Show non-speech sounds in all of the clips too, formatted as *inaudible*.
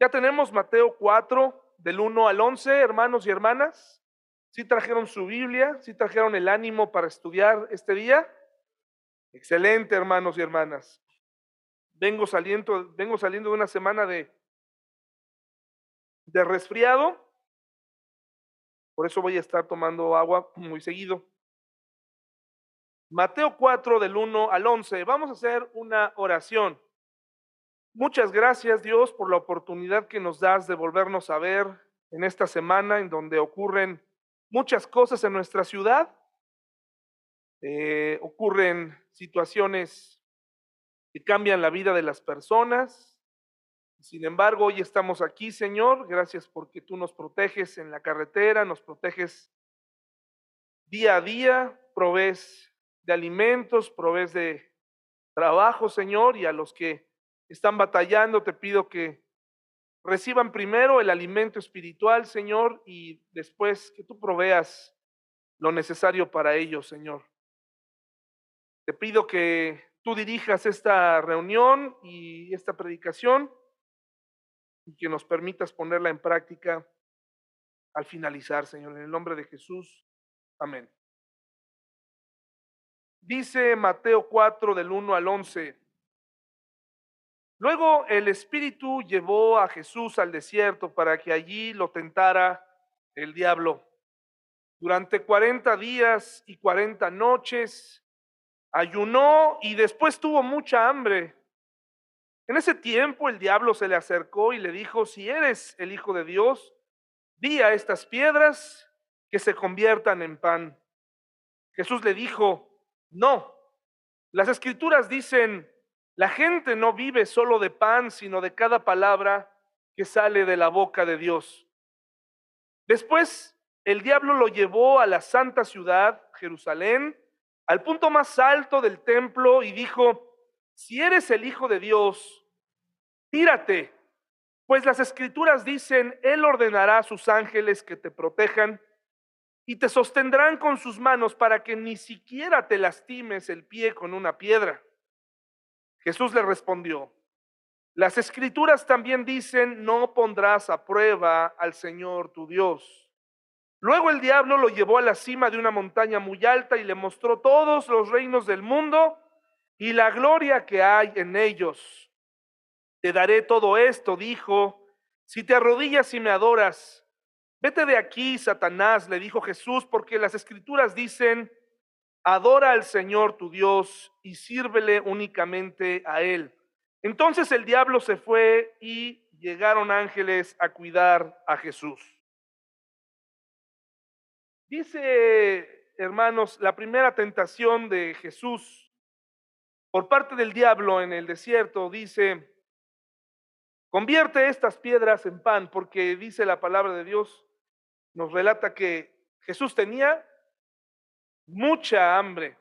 Ya tenemos Mateo 4, del 1 al 11, hermanos y hermanas. ¿Sí trajeron su Biblia? ¿Sí trajeron el ánimo para estudiar este día? Excelente, hermanos y hermanas. Vengo saliendo, vengo saliendo de una semana de, de resfriado. Por eso voy a estar tomando agua muy seguido. Mateo 4 del 1 al 11. Vamos a hacer una oración. Muchas gracias Dios por la oportunidad que nos das de volvernos a ver en esta semana en donde ocurren muchas cosas en nuestra ciudad. Eh, ocurren situaciones que cambian la vida de las personas. Sin embargo, hoy estamos aquí, Señor. Gracias porque tú nos proteges en la carretera, nos proteges día a día, provees de alimentos, provees de trabajo, Señor, y a los que están batallando, te pido que reciban primero el alimento espiritual, Señor, y después que tú proveas lo necesario para ellos, Señor. Te pido que tú dirijas esta reunión y esta predicación y que nos permitas ponerla en práctica al finalizar, Señor, en el nombre de Jesús. Amén. Dice Mateo 4 del 1 al 11. Luego el Espíritu llevó a Jesús al desierto para que allí lo tentara el diablo. Durante cuarenta días y cuarenta noches ayunó y después tuvo mucha hambre. En ese tiempo el diablo se le acercó y le dijo, si eres el Hijo de Dios, di a estas piedras que se conviertan en pan. Jesús le dijo, no, las escrituras dicen, la gente no vive solo de pan, sino de cada palabra que sale de la boca de Dios. Después el diablo lo llevó a la santa ciudad, Jerusalén, al punto más alto del templo y dijo, si eres el Hijo de Dios, tírate, pues las escrituras dicen, Él ordenará a sus ángeles que te protejan y te sostendrán con sus manos para que ni siquiera te lastimes el pie con una piedra. Jesús le respondió, las escrituras también dicen, no pondrás a prueba al Señor tu Dios. Luego el diablo lo llevó a la cima de una montaña muy alta y le mostró todos los reinos del mundo y la gloria que hay en ellos. Te daré todo esto, dijo, si te arrodillas y me adoras. Vete de aquí, Satanás, le dijo Jesús, porque las escrituras dicen, adora al Señor tu Dios y sírvele únicamente a Él. Entonces el diablo se fue y llegaron ángeles a cuidar a Jesús. Dice, hermanos, la primera tentación de Jesús por parte del diablo en el desierto, dice, convierte estas piedras en pan, porque dice la palabra de Dios, nos relata que Jesús tenía mucha hambre.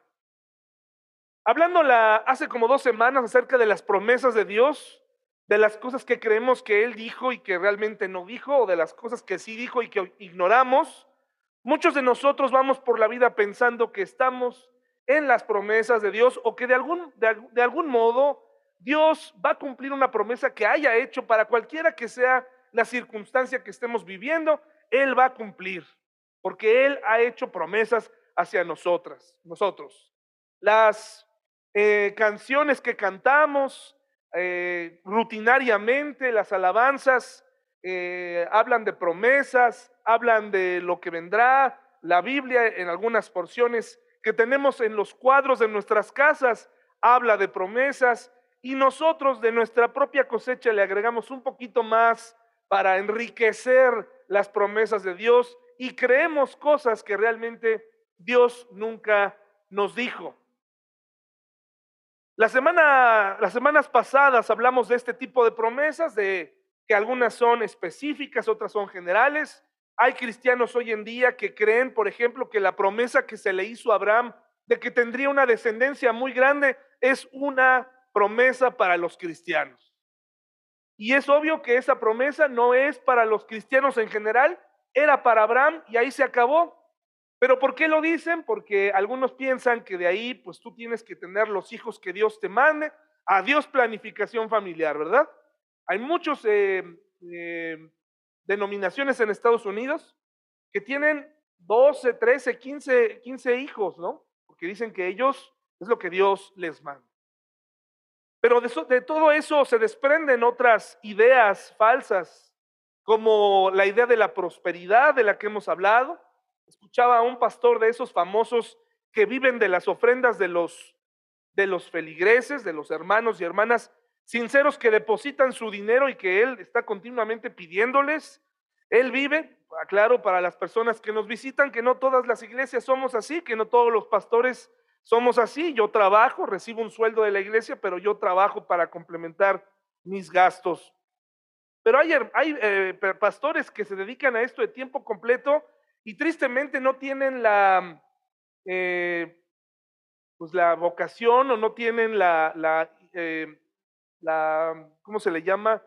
Hablando hace como dos semanas acerca de las promesas de Dios, de las cosas que creemos que Él dijo y que realmente no dijo, o de las cosas que sí dijo y que ignoramos, Muchos de nosotros vamos por la vida pensando que estamos en las promesas de Dios o que de algún, de, algún modo Dios va a cumplir una promesa que haya hecho para cualquiera que sea la circunstancia que estemos viviendo, Él va a cumplir, porque Él ha hecho promesas hacia nosotras, nosotros. Las eh, canciones que cantamos eh, rutinariamente, las alabanzas, eh, hablan de promesas, hablan de lo que vendrá. La Biblia en algunas porciones que tenemos en los cuadros de nuestras casas habla de promesas y nosotros de nuestra propia cosecha le agregamos un poquito más para enriquecer las promesas de Dios y creemos cosas que realmente Dios nunca nos dijo. Las semanas pasadas hablamos de este tipo de promesas, de que algunas son específicas, otras son generales. Hay cristianos hoy en día que creen, por ejemplo, que la promesa que se le hizo a Abraham de que tendría una descendencia muy grande es una promesa para los cristianos. Y es obvio que esa promesa no es para los cristianos en general, era para Abraham y ahí se acabó. Pero ¿por qué lo dicen? Porque algunos piensan que de ahí pues tú tienes que tener los hijos que Dios te mande, a Dios planificación familiar, ¿verdad? Hay muchos eh, eh, denominaciones en Estados Unidos que tienen 12, 13, 15, 15 hijos, ¿no? Porque dicen que ellos es lo que Dios les manda. Pero de todo eso se desprenden otras ideas falsas, como la idea de la prosperidad de la que hemos hablado. Escuchaba a un pastor de esos famosos que viven de las ofrendas de los, de los feligreses, de los hermanos y hermanas sinceros que depositan su dinero y que él está continuamente pidiéndoles. Él vive, aclaro para las personas que nos visitan, que no todas las iglesias somos así, que no todos los pastores somos así. Yo trabajo, recibo un sueldo de la iglesia, pero yo trabajo para complementar mis gastos. Pero hay, hay eh, pastores que se dedican a esto de tiempo completo y tristemente no tienen la, eh, pues la vocación o no tienen la, la, eh, la, ¿cómo se le llama?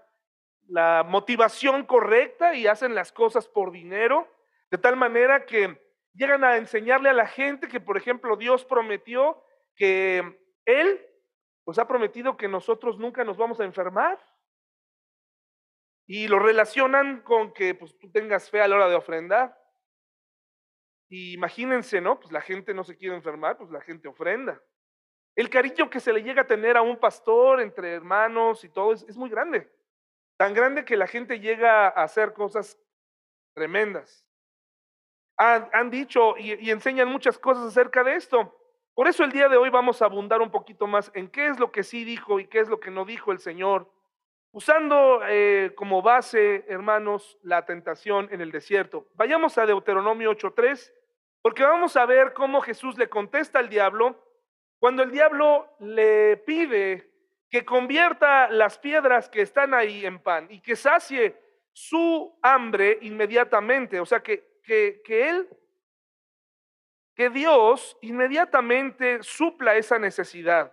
La motivación correcta y hacen las cosas por dinero, de tal manera que llegan a enseñarle a la gente que, por ejemplo, Dios prometió que Él, pues ha prometido que nosotros nunca nos vamos a enfermar. Y lo relacionan con que pues, tú tengas fe a la hora de ofrendar. Y imagínense, ¿no? Pues la gente no se quiere enfermar, pues la gente ofrenda. El cariño que se le llega a tener a un pastor entre hermanos y todo es, muy grande. Tan grande que la gente llega a hacer cosas tremendas. Han, dicho y, enseñan muchas cosas acerca de esto. Por eso el día de hoy vamos a abundar un poquito más en qué es lo que sí dijo y qué es lo que no dijo el Señor Usando eh, como base, hermanos, la tentación en el desierto. Vayamos a Deuteronomio 8.3, porque vamos a ver cómo Jesús le contesta al diablo cuando el diablo le pide que convierta las piedras que están ahí en pan y que sacie su hambre inmediatamente. O sea, que, que, que él, que Dios inmediatamente supla esa necesidad.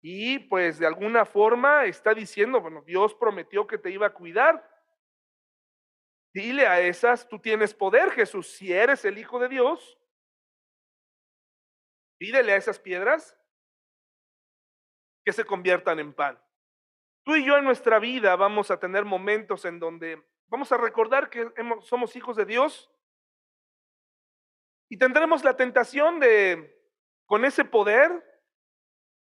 Y pues de alguna forma está diciendo, bueno, Dios prometió que te iba a cuidar. Dile a esas, tú tienes poder, Jesús, si eres el Hijo de Dios. Pídele a esas piedras que se conviertan en pan. Tú y yo en nuestra vida vamos a tener momentos en donde vamos a recordar que somos hijos de Dios y tendremos la tentación de, con ese poder,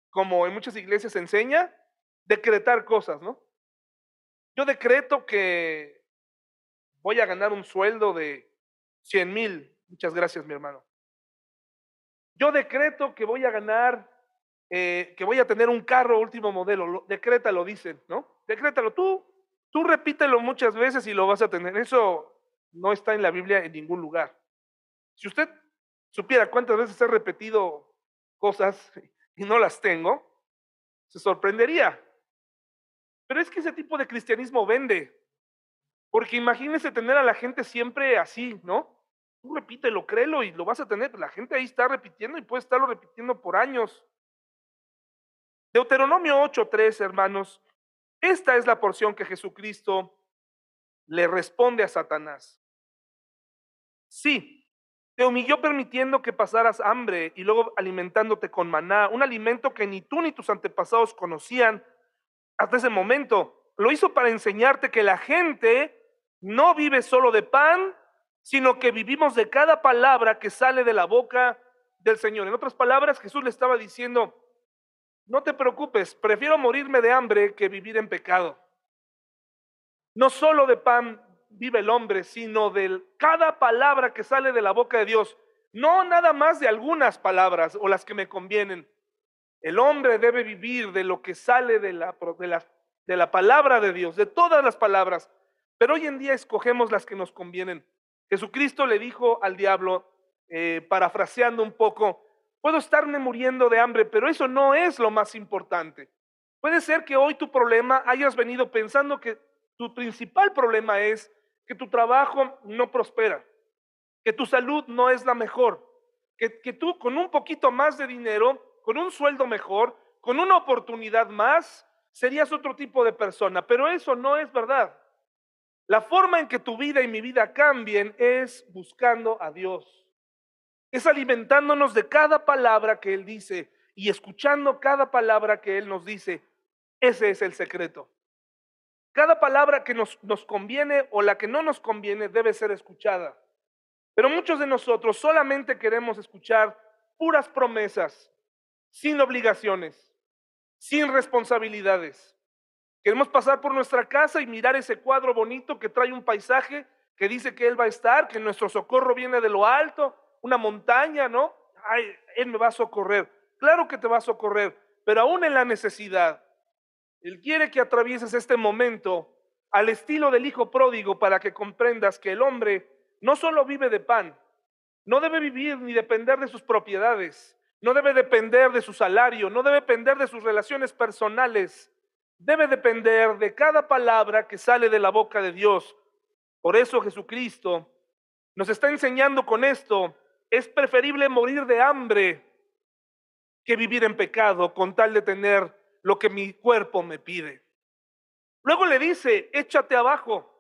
como en muchas iglesias se enseña, decretar cosas, ¿no? Yo decreto que voy a ganar un sueldo de 100 mil. Muchas gracias, mi hermano. Yo decreto que voy a ganar, eh, que voy a tener un carro último modelo. Decrétalo, dicen, ¿no? Decrétalo tú. Tú repítelo muchas veces y lo vas a tener. Eso no está en la Biblia en ningún lugar. Si usted supiera cuántas veces he repetido cosas *laughs* y no las tengo, se sorprendería. Pero es que ese tipo de cristianismo vende. Porque imagínese tener a la gente siempre así, ¿no? Tú repítelo, créelo y lo vas a tener. La gente ahí está repitiendo y puede estarlo repitiendo por años. Deuteronomio 8:3, hermanos, esta es la porción que Jesucristo le responde a Satanás. Sí, te humilló permitiendo que pasaras hambre y luego alimentándote con maná, un alimento que ni tú ni tus antepasados conocían hasta ese momento. Lo hizo para enseñarte que la gente no vive solo de pan, sino que vivimos de cada palabra que sale de la boca del Señor. En otras palabras, Jesús le estaba diciendo, no te preocupes, prefiero morirme de hambre que vivir en pecado. No solo de pan vive el hombre, sino de cada palabra que sale de la boca de Dios. No nada más de algunas palabras o las que me convienen. El hombre debe vivir de lo que sale de la, de la, de la palabra de Dios, de todas las palabras. Pero hoy en día escogemos las que nos convienen. Jesucristo le dijo al diablo, eh, parafraseando un poco, puedo estarme muriendo de hambre, pero eso no es lo más importante. Puede ser que hoy tu problema hayas venido pensando que tu principal problema es que tu trabajo no prospera, que tu salud no es la mejor, que, que tú con un poquito más de dinero, con un sueldo mejor, con una oportunidad más, serías otro tipo de persona. Pero eso no es verdad. La forma en que tu vida y mi vida cambien es buscando a Dios. Es alimentándonos de cada palabra que Él dice y escuchando cada palabra que Él nos dice. Ese es el secreto. Cada palabra que nos, nos conviene o la que no nos conviene debe ser escuchada. Pero muchos de nosotros solamente queremos escuchar puras promesas, sin obligaciones, sin responsabilidades. Queremos pasar por nuestra casa y mirar ese cuadro bonito que trae un paisaje que dice que Él va a estar, que nuestro socorro viene de lo alto, una montaña, ¿no? Ay, Él me va a socorrer. Claro que te va a socorrer, pero aún en la necesidad, él quiere que atravieses este momento al estilo del hijo pródigo para que comprendas que el hombre no solo vive de pan, no debe vivir ni depender de sus propiedades, no debe depender de su salario, no debe depender de sus relaciones personales, debe depender de cada palabra que sale de la boca de Dios. Por eso Jesucristo nos está enseñando con esto, es preferible morir de hambre que vivir en pecado con tal de tener lo que mi cuerpo me pide. Luego le dice, échate abajo.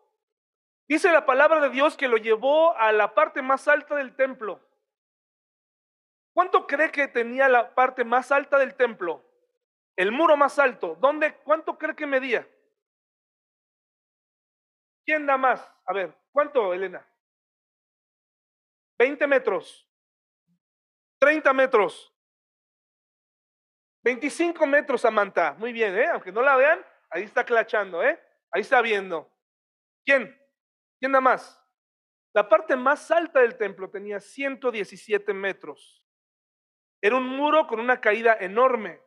Dice la palabra de Dios que lo llevó a la parte más alta del templo. ¿Cuánto cree que tenía la parte más alta del templo? El muro más alto. ¿Dónde? ¿Cuánto cree que medía? ¿Quién da más? A ver, ¿cuánto, Elena? 20 metros. 30 metros. 25 metros, Samantha. Muy bien, ¿eh? Aunque no la vean, ahí está clachando, ¿eh? Ahí está viendo. ¿Quién? ¿Quién da más? La parte más alta del templo tenía 117 metros. Era un muro con una caída enorme.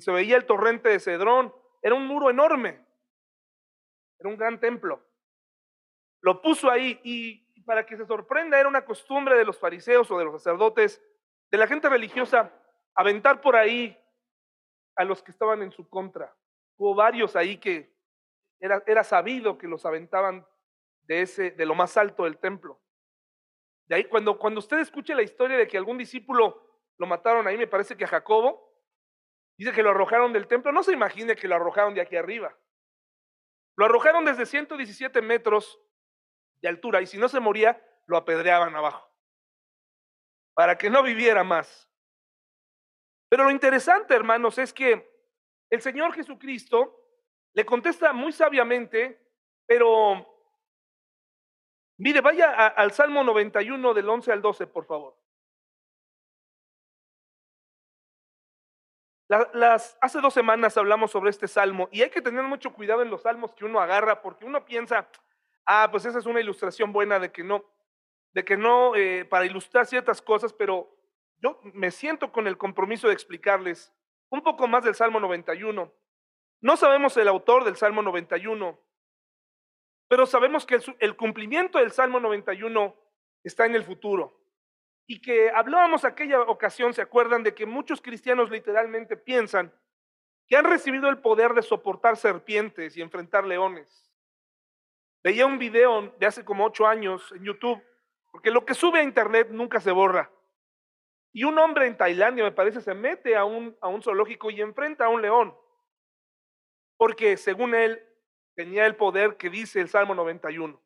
Se veía el torrente de Cedrón. Era un muro enorme. Era un gran templo. Lo puso ahí y para que se sorprenda, era una costumbre de los fariseos o de los sacerdotes, de la gente religiosa, aventar por ahí a los que estaban en su contra. Hubo varios ahí que era, era sabido que los aventaban de, ese, de lo más alto del templo. De ahí, cuando, cuando usted escuche la historia de que algún discípulo lo mataron ahí, me parece que a Jacobo, dice que lo arrojaron del templo, no se imagine que lo arrojaron de aquí arriba. Lo arrojaron desde 117 metros de altura y si no se moría, lo apedreaban abajo. Para que no viviera más. Pero lo interesante, hermanos, es que el Señor Jesucristo le contesta muy sabiamente, pero mire, vaya al Salmo 91 del 11 al 12, por favor. Las, hace dos semanas hablamos sobre este salmo y hay que tener mucho cuidado en los salmos que uno agarra porque uno piensa, ah, pues esa es una ilustración buena de que no, de que no, eh, para ilustrar ciertas cosas, pero yo me siento con el compromiso de explicarles un poco más del Salmo 91. No sabemos el autor del Salmo 91, pero sabemos que el, cumplimiento del Salmo 91 está en el futuro. Y que hablábamos aquella ocasión, ¿se acuerdan de que muchos cristianos literalmente piensan que han recibido el poder de soportar serpientes y enfrentar leones? Veía un video de hace como ocho años en YouTube, porque lo que sube a internet nunca se borra. Y un hombre en Tailandia, me parece, se mete a un, a un zoológico y enfrenta a un león. Porque según él tenía el poder que dice el Salmo 91.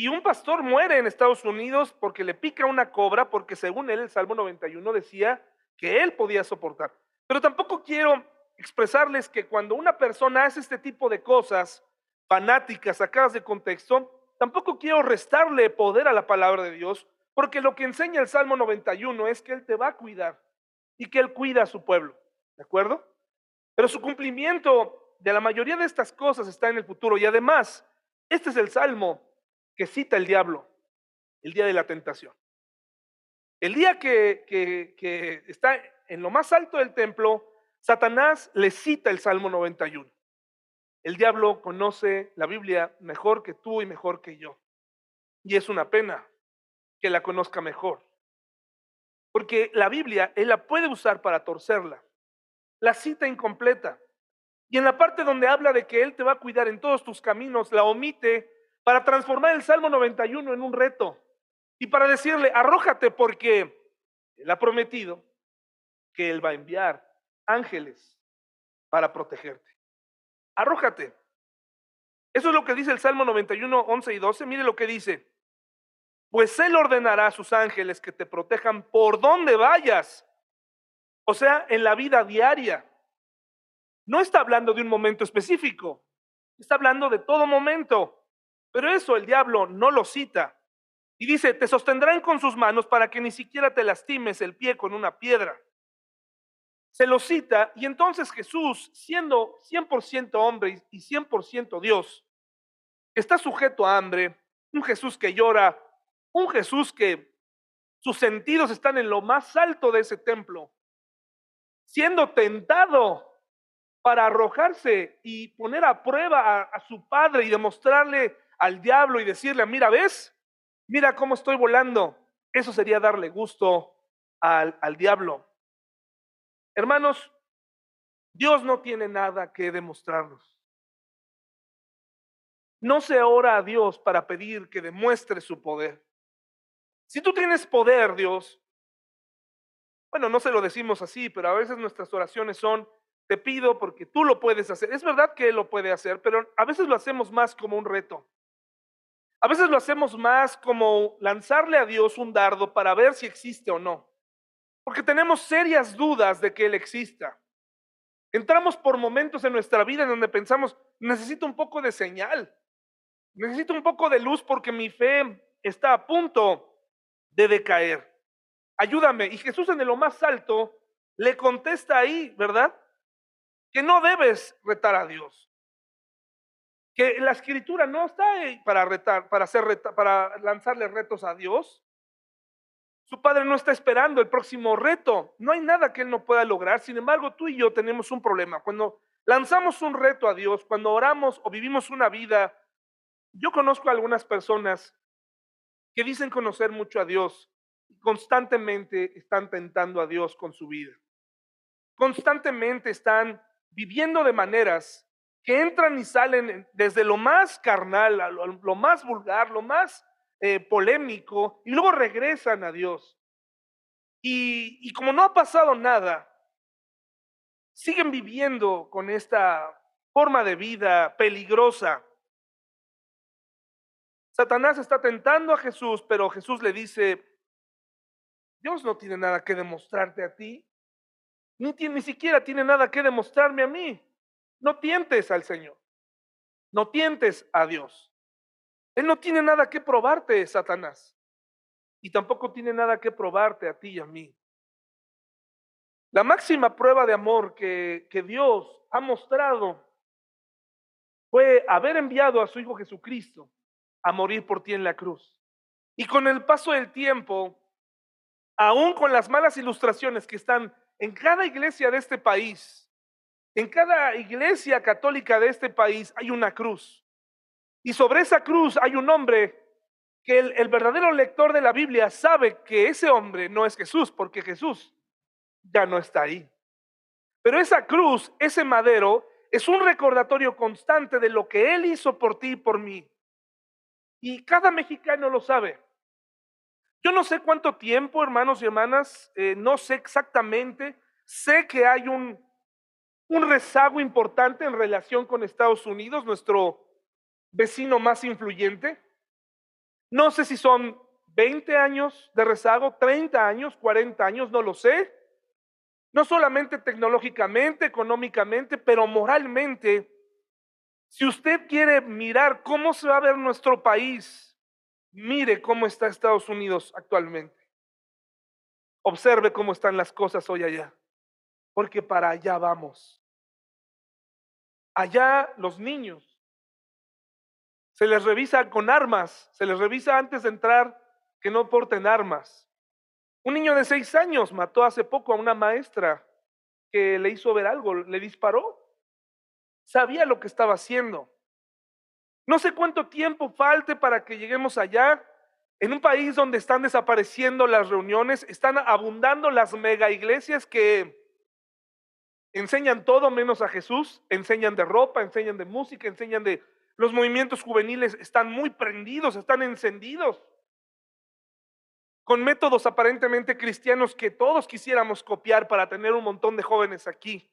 Y un pastor muere en Estados Unidos porque le pica una cobra, porque según él el Salmo 91 decía que él podía soportar. Pero tampoco quiero expresarles que cuando una persona hace este tipo de cosas fanáticas, sacadas de contexto, tampoco quiero restarle poder a la palabra de Dios, porque lo que enseña el Salmo 91 es que Él te va a cuidar y que Él cuida a su pueblo. ¿De acuerdo? Pero su cumplimiento de la mayoría de estas cosas está en el futuro. Y además, este es el Salmo que cita el diablo, el día de la tentación. El día que, que, está en lo más alto del templo, Satanás le cita el Salmo 91. El diablo conoce la Biblia mejor que tú y mejor que yo. Y es una pena, que la conozca mejor. Porque la Biblia, él la puede usar para torcerla. La cita incompleta. Y en la parte donde habla de que Él te va a cuidar en todos tus caminos, la omite para transformar el Salmo 91 en un reto. Y para decirle, arrójate porque Él ha prometido que Él va a enviar ángeles para protegerte. Arrójate. Eso es lo que dice el Salmo 91, 11 y 12. Mire lo que dice pues Él ordenará a sus ángeles que te protejan por donde vayas. O sea, en la vida diaria. No está hablando de un momento específico. Está hablando de todo momento. Pero eso el diablo no lo cita. Y dice, te sostendrán con sus manos para que ni siquiera te lastimes el pie con una piedra. Se lo cita y entonces Jesús, siendo 100% hombre y 100% Dios, está sujeto a hambre, un Jesús que llora, un Jesús que sus sentidos están en lo más alto de ese templo, siendo tentado para arrojarse y poner a prueba a, su padre y demostrarle al diablo y decirle, mira, ¿ves? Mira cómo estoy volando. Eso sería darle gusto al, al diablo. Hermanos, Dios no tiene nada que demostrarnos. No se ora a Dios para pedir que demuestre su poder. Si tú tienes poder, Dios, bueno, no se lo decimos así, pero a veces nuestras oraciones son, te pido porque tú lo puedes hacer. Es verdad que Él lo puede hacer, pero a veces lo hacemos más como un reto. A veces lo hacemos más como lanzarle a Dios un dardo para ver si existe o no. Porque tenemos serias dudas de que Él exista. Entramos por momentos en nuestra vida en donde pensamos, necesito un poco de señal. Necesito un poco de luz porque mi fe está a punto de decaer. Ayúdame. Y Jesús en lo más alto le contesta ahí, ¿verdad? Que no debes retar a Dios. Que la escritura no está ahí para para hacer para lanzarle retos a Dios. Su padre no está esperando el próximo reto. No hay nada que él no pueda lograr. Sin embargo, tú y yo tenemos un problema. Cuando lanzamos un reto a Dios, cuando oramos o vivimos una vida yo conozco a algunas personas que dicen conocer mucho a Dios y constantemente están tentando a Dios con su vida. Constantemente están viviendo de maneras que entran y salen desde lo más carnal, lo, más vulgar, lo más eh, polémico, y luego regresan a Dios. Y, y como no ha pasado nada, siguen viviendo con esta forma de vida peligrosa Satanás está tentando a Jesús, pero Jesús le dice, Dios no tiene nada que demostrarte a ti, ni, ni siquiera tiene nada que demostrarme a mí. No tientes al Señor, no tientes a Dios. Él no tiene nada que probarte, Satanás, y tampoco tiene nada que probarte a ti y a mí. La máxima prueba de amor que, que Dios ha mostrado fue haber enviado a su Hijo Jesucristo a morir por ti en la cruz. Y con el paso del tiempo, aún con las malas ilustraciones que están en cada iglesia de este país, en cada iglesia católica de este país hay una cruz. Y sobre esa cruz hay un hombre que el, verdadero lector de la Biblia sabe que ese hombre no es Jesús, porque Jesús ya no está ahí. Pero esa cruz, ese madero, es un recordatorio constante de lo que Él hizo por ti y por mí. Y cada mexicano lo sabe. Yo no sé cuánto tiempo, hermanos y hermanas, eh, no sé exactamente. Sé que hay un, un rezago importante en relación con Estados Unidos, nuestro vecino más influyente. No sé si son 20 años de rezago, 30 años, 40 años, no lo sé. No solamente tecnológicamente, económicamente, pero moralmente si usted quiere mirar cómo se va a ver nuestro país, mire cómo está Estados Unidos actualmente. Observe cómo están las cosas hoy allá, porque para allá vamos. Allá los niños se les revisa con armas, se les revisa antes de entrar que no porten armas. Un niño de seis años mató hace poco a una maestra que le hizo ver algo, le disparó sabía lo que estaba haciendo. No sé cuánto tiempo falte para que lleguemos allá, en un país donde están desapareciendo las reuniones, están abundando las mega iglesias que enseñan todo menos a Jesús, enseñan de ropa, enseñan de música, enseñan de... Los movimientos juveniles están muy prendidos, están encendidos, con métodos aparentemente cristianos que todos quisiéramos copiar para tener un montón de jóvenes aquí.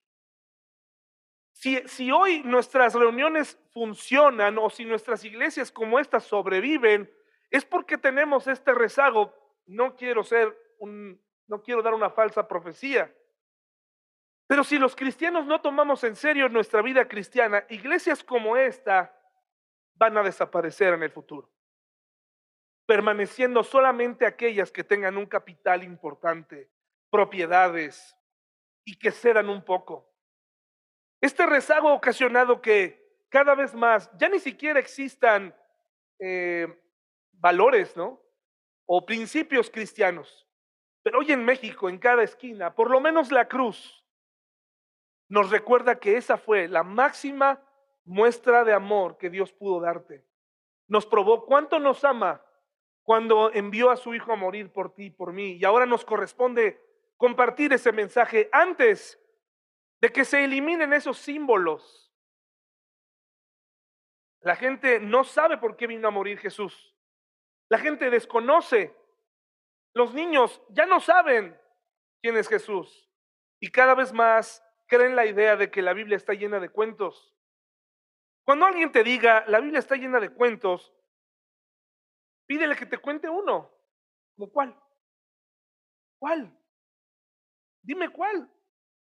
Si, hoy nuestras reuniones funcionan o si nuestras iglesias como estas sobreviven, es porque tenemos este rezago. No quiero ser un, no quiero dar una falsa profecía, Pero si los cristianos no tomamos en serio nuestra vida cristiana, iglesias como esta van a desaparecer en el futuro, permaneciendo solamente aquellas que tengan un capital importante, propiedades y que cedan un poco. Este rezago ha ocasionado que cada vez más ya ni siquiera existan eh, valores, ¿no? O principios cristianos. Pero hoy en México, en cada esquina, por lo menos la cruz, nos recuerda que esa fue la máxima muestra de amor que Dios pudo darte. Nos probó cuánto nos ama cuando envió a su Hijo a morir por ti y por mí. Y ahora nos corresponde compartir ese mensaje antes de que se eliminen esos símbolos. La gente no sabe por qué vino a morir Jesús. La gente desconoce. Los niños ya no saben quién es Jesús. Y cada vez más creen la idea de que la Biblia está llena de cuentos. Cuando alguien te diga, la Biblia está llena de cuentos, pídele que te cuente uno. ¿Como cuál? ¿Cuál? Dime cuál.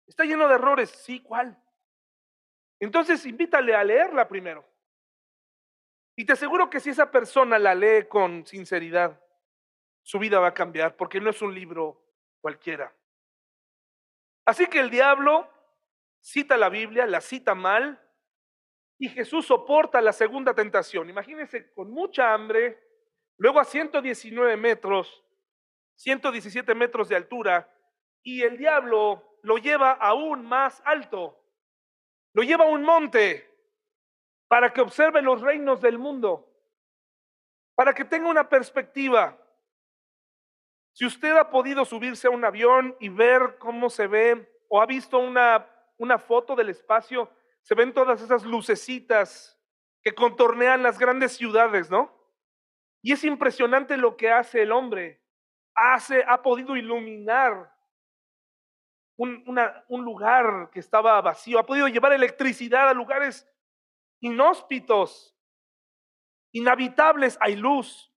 Está lleno de errores. Sí, ¿cuál? Entonces invítale a leerla primero. Y te aseguro que si esa persona la lee con sinceridad, su vida va a cambiar porque no es un libro cualquiera. Así que el diablo cita la Biblia, la cita mal, y Jesús soporta la segunda tentación. Imagínense con mucha hambre, luego a 119 metros, 117 metros de altura, y el diablo lo lleva aún más alto, lo lleva a un monte para que observe los reinos del mundo, para que tenga una perspectiva. Si usted ha podido subirse a un avión y ver cómo se ve, o ha visto una, una foto del espacio, se ven todas esas lucecitas que contornean las grandes ciudades, ¿no? Y es impresionante lo que hace el hombre. Hace, ha podido iluminar un, un lugar que estaba vacío, ha podido llevar electricidad a lugares inhóspitos, inhabitables, hay luz.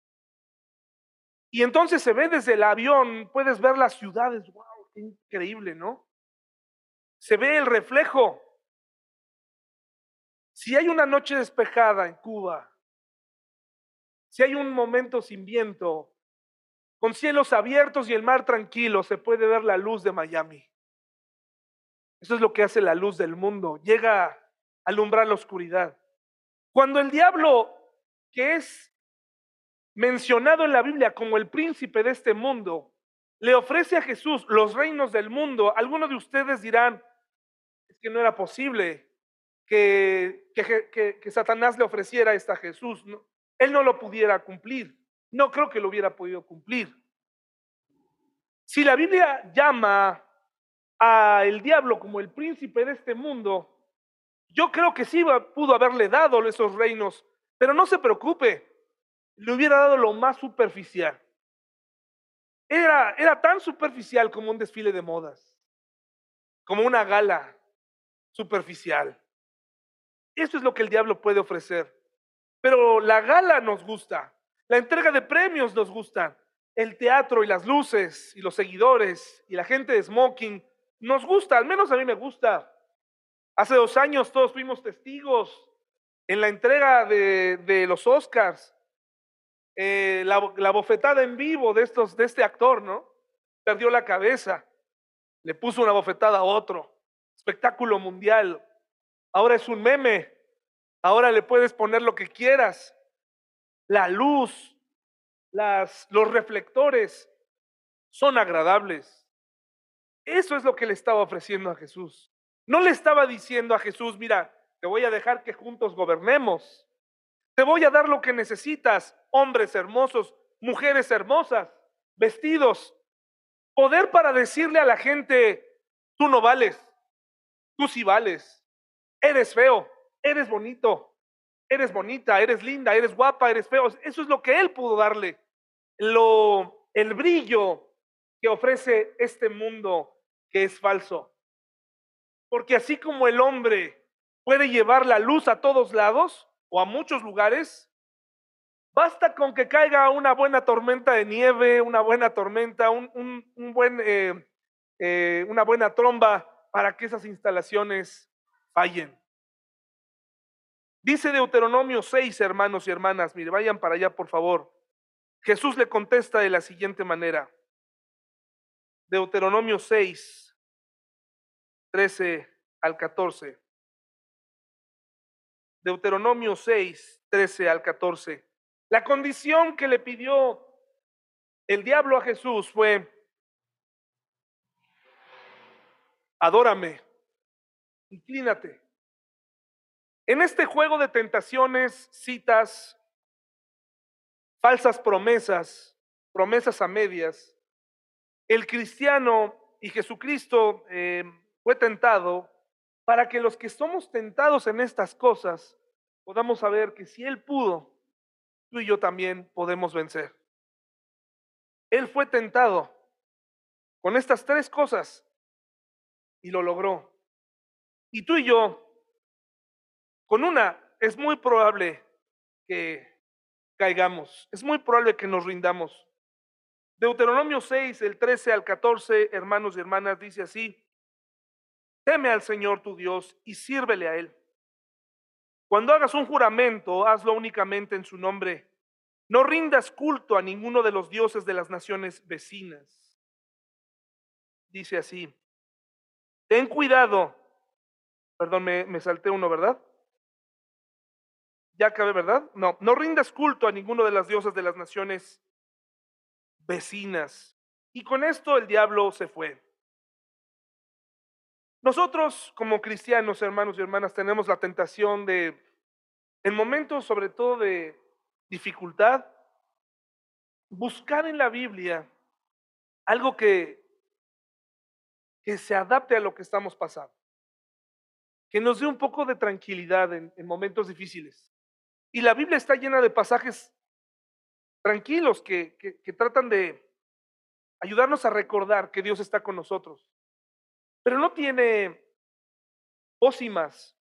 Y entonces se ve desde el avión, puedes ver las ciudades, wow, qué increíble, ¿no? Se ve el reflejo. Si hay una noche despejada en Cuba, si hay un momento sin viento, con cielos abiertos y el mar tranquilo, se puede ver la luz de Miami. Eso es lo que hace la luz del mundo. Llega a alumbrar la oscuridad. Cuando el diablo, que es mencionado en la Biblia como el príncipe de este mundo, le ofrece a Jesús los reinos del mundo, algunos de ustedes dirán, que no era posible que, que, Satanás le ofreciera esto a Jesús. él no lo pudiera cumplir. No creo que lo hubiera podido cumplir. Si la Biblia llama el diablo como el príncipe de este mundo, yo creo que sí pudo haberle dado esos reinos, pero no se preocupe, le hubiera dado lo más superficial. Era, era tan superficial como un desfile de modas, como una gala superficial. Eso es lo que el diablo puede ofrecer. Pero la gala nos gusta, la entrega de premios nos gusta, el teatro y las luces y los seguidores y la gente de smoking nos gusta, al menos a mí me gusta. Hace dos años todos fuimos testigos en la entrega de, los Oscars, eh, la, bofetada en vivo de, estos, de este actor, ¿no? Perdió la cabeza, le puso una bofetada a otro, espectáculo mundial. Ahora es un meme, ahora le puedes poner lo que quieras. La luz, las, los reflectores son agradables. Eso es lo que le estaba ofreciendo a Jesús. No le estaba diciendo a Jesús, mira, te voy a dejar que juntos gobernemos. Te voy a dar lo que necesitas, hombres hermosos, mujeres hermosas, vestidos, poder para decirle a la gente, tú no vales, tú sí vales, eres feo, eres bonito, eres bonita, eres linda, eres guapa, eres feo. Eso es lo que él pudo darle. Lo, el brillo que ofrece este mundo que es falso. Porque así como el hombre puede llevar la luz a todos lados o a muchos lugares, basta con que caiga una buena tormenta de nieve, una buena tormenta, un, buen, eh, eh, una buena tromba para que esas instalaciones fallen. Dice Deuteronomio 6, hermanos y hermanas, mire, vayan para allá, por favor. Jesús le contesta de la siguiente manera. Deuteronomio 6, 13 al 14. Deuteronomio 6, 13 al 14. La condición que le pidió el diablo a Jesús fue, adórame, inclínate. En este juego de tentaciones, citas, falsas promesas, promesas a medias, el cristiano y Jesucristo eh, fue tentado para que los que somos tentados en estas cosas podamos saber que si Él pudo, tú y yo también podemos vencer. Él fue tentado con estas tres cosas y lo logró. Y tú y yo, con una, es muy probable que caigamos, es muy probable que nos rindamos. Deuteronomio 6, el 13 al 14, hermanos y hermanas, dice así, teme al Señor tu Dios y sírvele a Él. Cuando hagas un juramento, hazlo únicamente en su nombre. No rindas culto a ninguno de los dioses de las naciones vecinas. Dice así, ten cuidado. Perdón, me, me salté uno, ¿verdad? Ya acabé, ¿verdad? No, no rindas culto a ninguno de las dioses de las naciones vecinas. Y con esto el diablo se fue. Nosotros como cristianos, hermanos y hermanas, tenemos la tentación de, en momentos sobre todo de dificultad, buscar en la Biblia algo que, que se adapte a lo que estamos pasando, que nos dé un poco de tranquilidad en, en momentos difíciles. Y la Biblia está llena de pasajes tranquilos que, que, tratan de ayudarnos a recordar que Dios está con nosotros. Pero no tiene pócimas,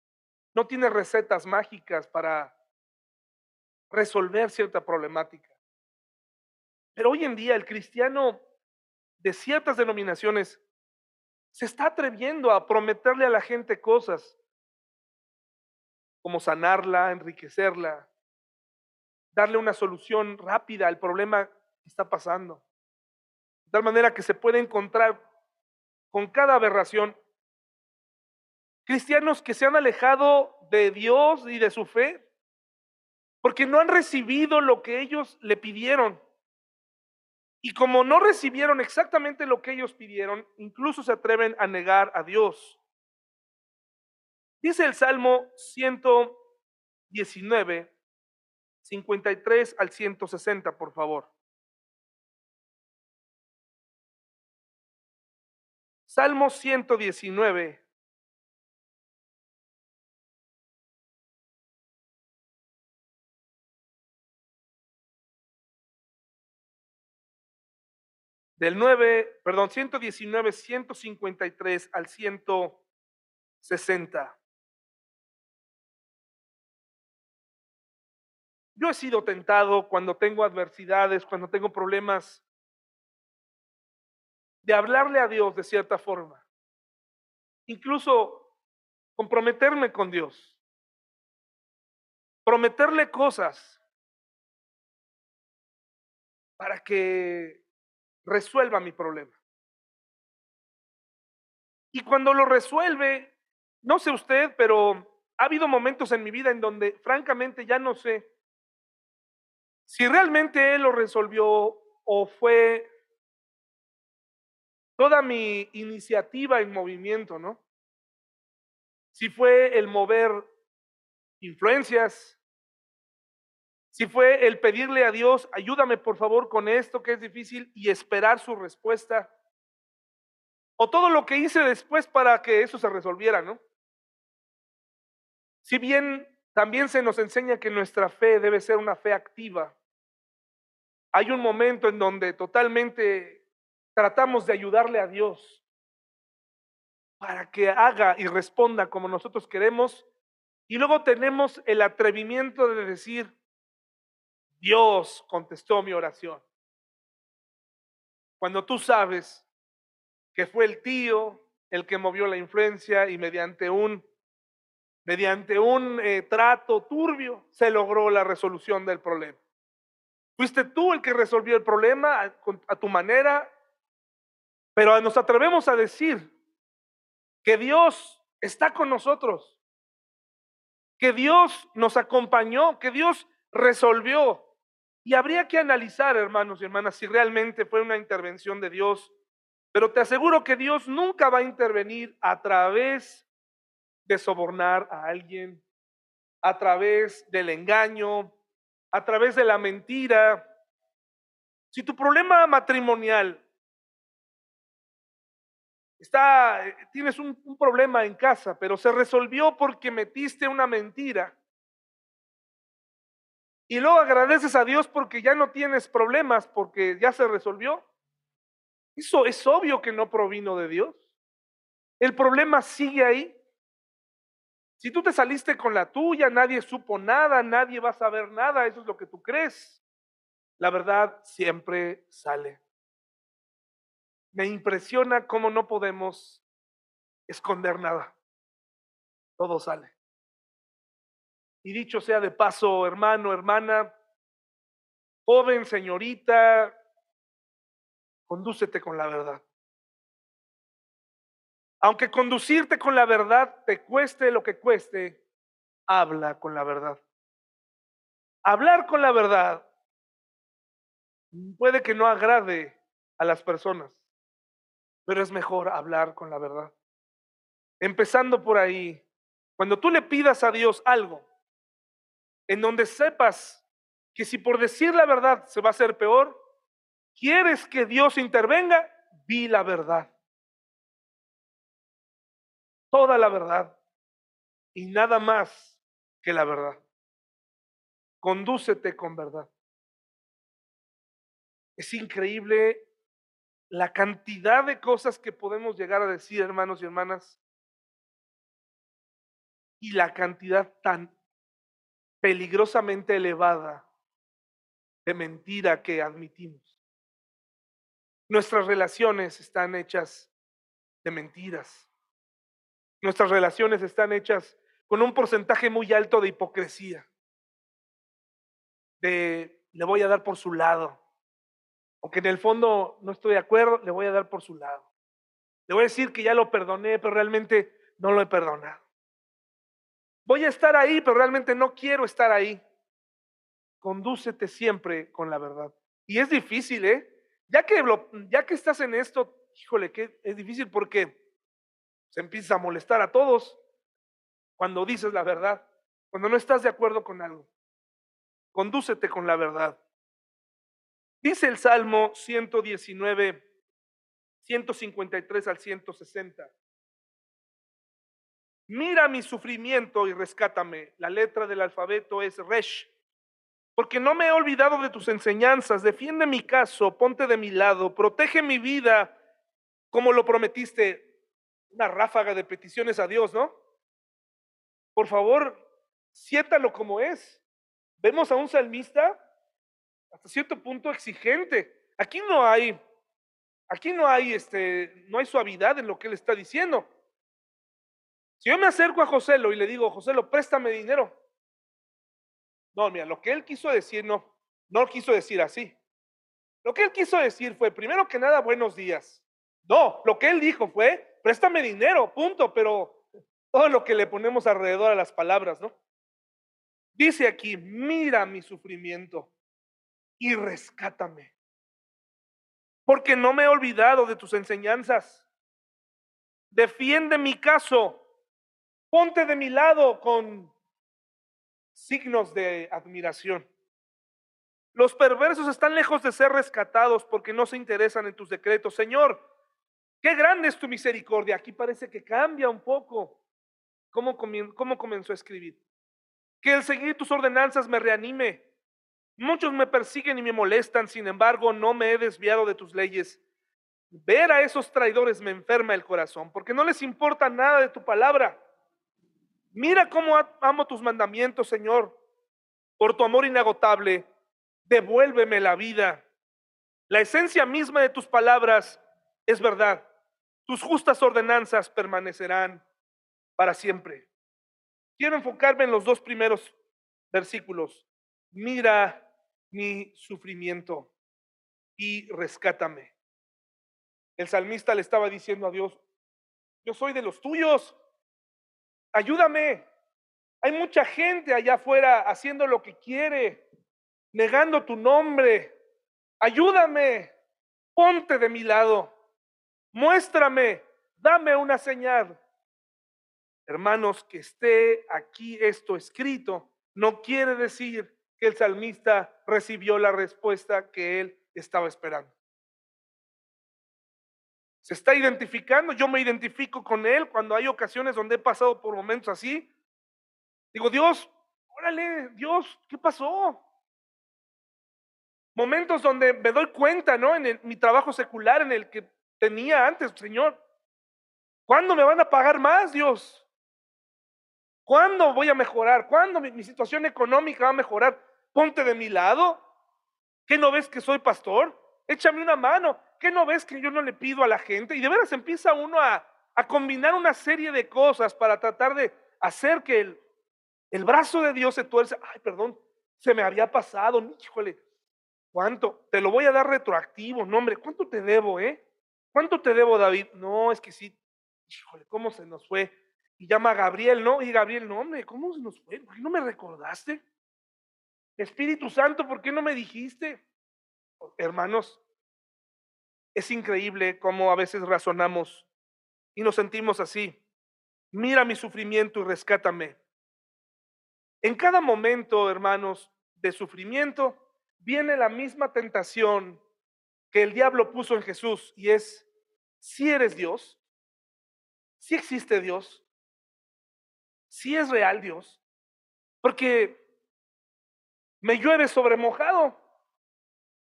no tiene recetas mágicas para resolver cierta problemática. Pero hoy en día el cristiano de ciertas denominaciones se está atreviendo a prometerle a la gente cosas como sanarla, enriquecerla, darle una solución rápida al problema que está pasando. De tal manera que se puede encontrar con cada aberración cristianos que se han alejado de Dios y de su fe porque no han recibido lo que ellos le pidieron. Y como no recibieron exactamente lo que ellos pidieron, incluso se atreven a negar a Dios. Dice el Salmo 119, 53 al 160, por favor. Salmo 119. Del 9, perdón, 119, 153 al 160. Yo he sido tentado cuando tengo adversidades, cuando tengo problemas, de hablarle a Dios de cierta forma. Incluso comprometerme con Dios. Prometerle cosas para que resuelva mi problema. Y cuando lo resuelve, no sé usted, pero ha habido momentos en mi vida en donde francamente ya no sé si realmente Él lo resolvió o fue toda mi iniciativa en movimiento, ¿no? Si fue el mover influencias, si fue el pedirle a Dios, ayúdame por favor con esto que es difícil y esperar su respuesta, o todo lo que hice después para que eso se resolviera, ¿no? Si bien también se nos enseña que nuestra fe debe ser una fe activa. Hay un momento en donde totalmente tratamos de ayudarle a Dios para que haga y responda como nosotros queremos. Y luego tenemos el atrevimiento de decir, Dios contestó mi oración. Cuando tú sabes que fue el tío, el que movió la influencia y mediante un, mediante un eh, trato turbio se logró la resolución del problema. Fuiste tú el que resolvió el problema a, a tu manera, pero nos atrevemos a decir que Dios está con nosotros, que Dios nos acompañó, que Dios resolvió. Y habría que analizar, hermanos y hermanas, si realmente fue una intervención de Dios pero te aseguro que Dios nunca va a intervenir a través de sobornar a alguien, a través del engaño, a través de la mentira. Si tu problema matrimonial está, tienes un, un, problema en casa, pero se resolvió porque metiste una mentira. Y luego agradeces a Dios porque ya no tienes problemas, porque ya se resolvió. Eso es obvio que no provino de Dios. El problema sigue ahí. Si tú te saliste con la tuya, nadie supo nada, nadie va a saber nada, eso es lo que tú crees. La verdad siempre sale. Me impresiona cómo no podemos esconder nada. Todo sale. Y dicho sea de paso, hermano, hermana, joven, señorita, condúcete con la verdad. Aunque conducirte con la verdad te cueste lo que cueste, habla con la verdad. Hablar con la verdad puede que no agrade a las personas, pero es mejor hablar con la verdad. Empezando por ahí, cuando tú le pidas a Dios algo, en donde sepas que si por decir la verdad se va a hacer peor, ¿Quieres que Dios intervenga? Vi la verdad. Toda la verdad. Y nada más que la verdad. Condúcete con verdad. Es increíble la cantidad de cosas que podemos llegar a decir, hermanos y hermanas, y la cantidad tan peligrosamente elevada de mentira que admitimos. Nuestras relaciones están hechas de mentiras. Nuestras relaciones están hechas con un porcentaje muy alto de hipocresía. De le voy a dar por su lado. Aunque en el fondo no estoy de acuerdo, le voy a dar por su lado. Le voy a decir que ya lo perdoné, pero realmente no lo he perdonado. Voy a estar ahí, pero realmente no quiero estar ahí. Condúcete siempre con la verdad. Y es difícil, ¿eh? Ya que, ya que estás en esto, híjole, que es difícil porque se empieza a molestar a todos cuando dices la verdad, cuando no estás de acuerdo con algo. Condúcete con la verdad. Dice el Salmo 119, 153 al 160. Mira mi sufrimiento y rescátame. La letra del alfabeto es Resh porque no me he olvidado de tus enseñanzas. Defiende mi caso, ponte de mi lado, protege mi vida como lo prometiste. Una ráfaga de peticiones a Dios, ¿no? Por favor, siéntalo como es. Vemos a un salmista hasta cierto punto exigente. Aquí no hay, aquí no hay, este, no hay suavidad en lo que él está diciendo. Si yo me acerco a Joselo y le digo, Joselo, préstame dinero, no, mira, lo que él quiso decir no, no lo quiso decir así. Lo que él quiso decir fue, primero que nada, buenos días. No, lo que él dijo fue, préstame dinero, punto, pero todo lo que le ponemos alrededor a las palabras, ¿no? Dice aquí, mira mi sufrimiento y rescátame, porque no me he olvidado de tus enseñanzas. Defiende mi caso, ponte de mi lado con signos de admiración. Los perversos están lejos de ser rescatados porque no se interesan en tus decretos. Señor, qué grande es tu misericordia. Aquí parece que cambia un poco cómo, comenzó a escribir. Que el seguir tus ordenanzas me reanime. Muchos me persiguen y me molestan, sin embargo no me he desviado de tus leyes. Ver a esos traidores me enferma el corazón, porque no les importa nada de tu palabra. Mira cómo amo tus mandamientos, Señor. Por tu amor inagotable, devuélveme la vida. La esencia misma de tus palabras es verdad. tus justas ordenanzas permanecerán para siempre. Quiero enfocarme en los dos primeros versículos. Mira mi sufrimiento y rescátame. El salmista le estaba diciendo a Dios, yo soy de los tuyos, ayúdame. Hay mucha gente allá afuera haciendo lo que quiere, negando tu nombre. Ayúdame, ponte de mi lado, muéstrame, dame una señal. Hermanos, que esté aquí esto escrito no quiere decir que el salmista recibió la respuesta que él estaba esperando. Se está identificando, yo me identifico con él cuando hay ocasiones donde he pasado por momentos así. Digo, Dios, órale, Dios, ¿qué pasó? Momentos donde me doy cuenta, ¿no? En mi trabajo secular en el que tenía antes, Señor. ¿Cuándo me van a pagar más, Dios? ¿Cuándo voy a mejorar? ¿Cuándo mi, situación económica va a mejorar? Ponte de mi lado. ¿Qué no ves que soy pastor? Échame una mano. ¿Qué no ves que yo no le pido a la gente? Y de veras empieza uno a, a combinar una serie de cosas para tratar de hacer que el, el brazo de Dios se tuerce. Ay, perdón, se me había pasado. Híjole, ¿cuánto? Te lo voy a dar retroactivo. No, hombre, ¿cuánto te debo, eh? ¿Cuánto te debo, David? No, es que sí. Híjole, ¿cómo se nos fue? Y llama a Gabriel, ¿no? Y Gabriel, no, hombre, ¿cómo se nos fue? ¿Por qué no me recordaste? Espíritu Santo, ¿por qué no me dijiste? Hermanos, es increíble cómo a veces razonamos y nos sentimos así. Mira mi sufrimiento y rescátame. En cada momento, hermanos, de sufrimiento, viene la misma tentación que el diablo puso en Jesús y es, si eres Dios, si existe Dios, si es real Dios, porque me llueve sobre mojado,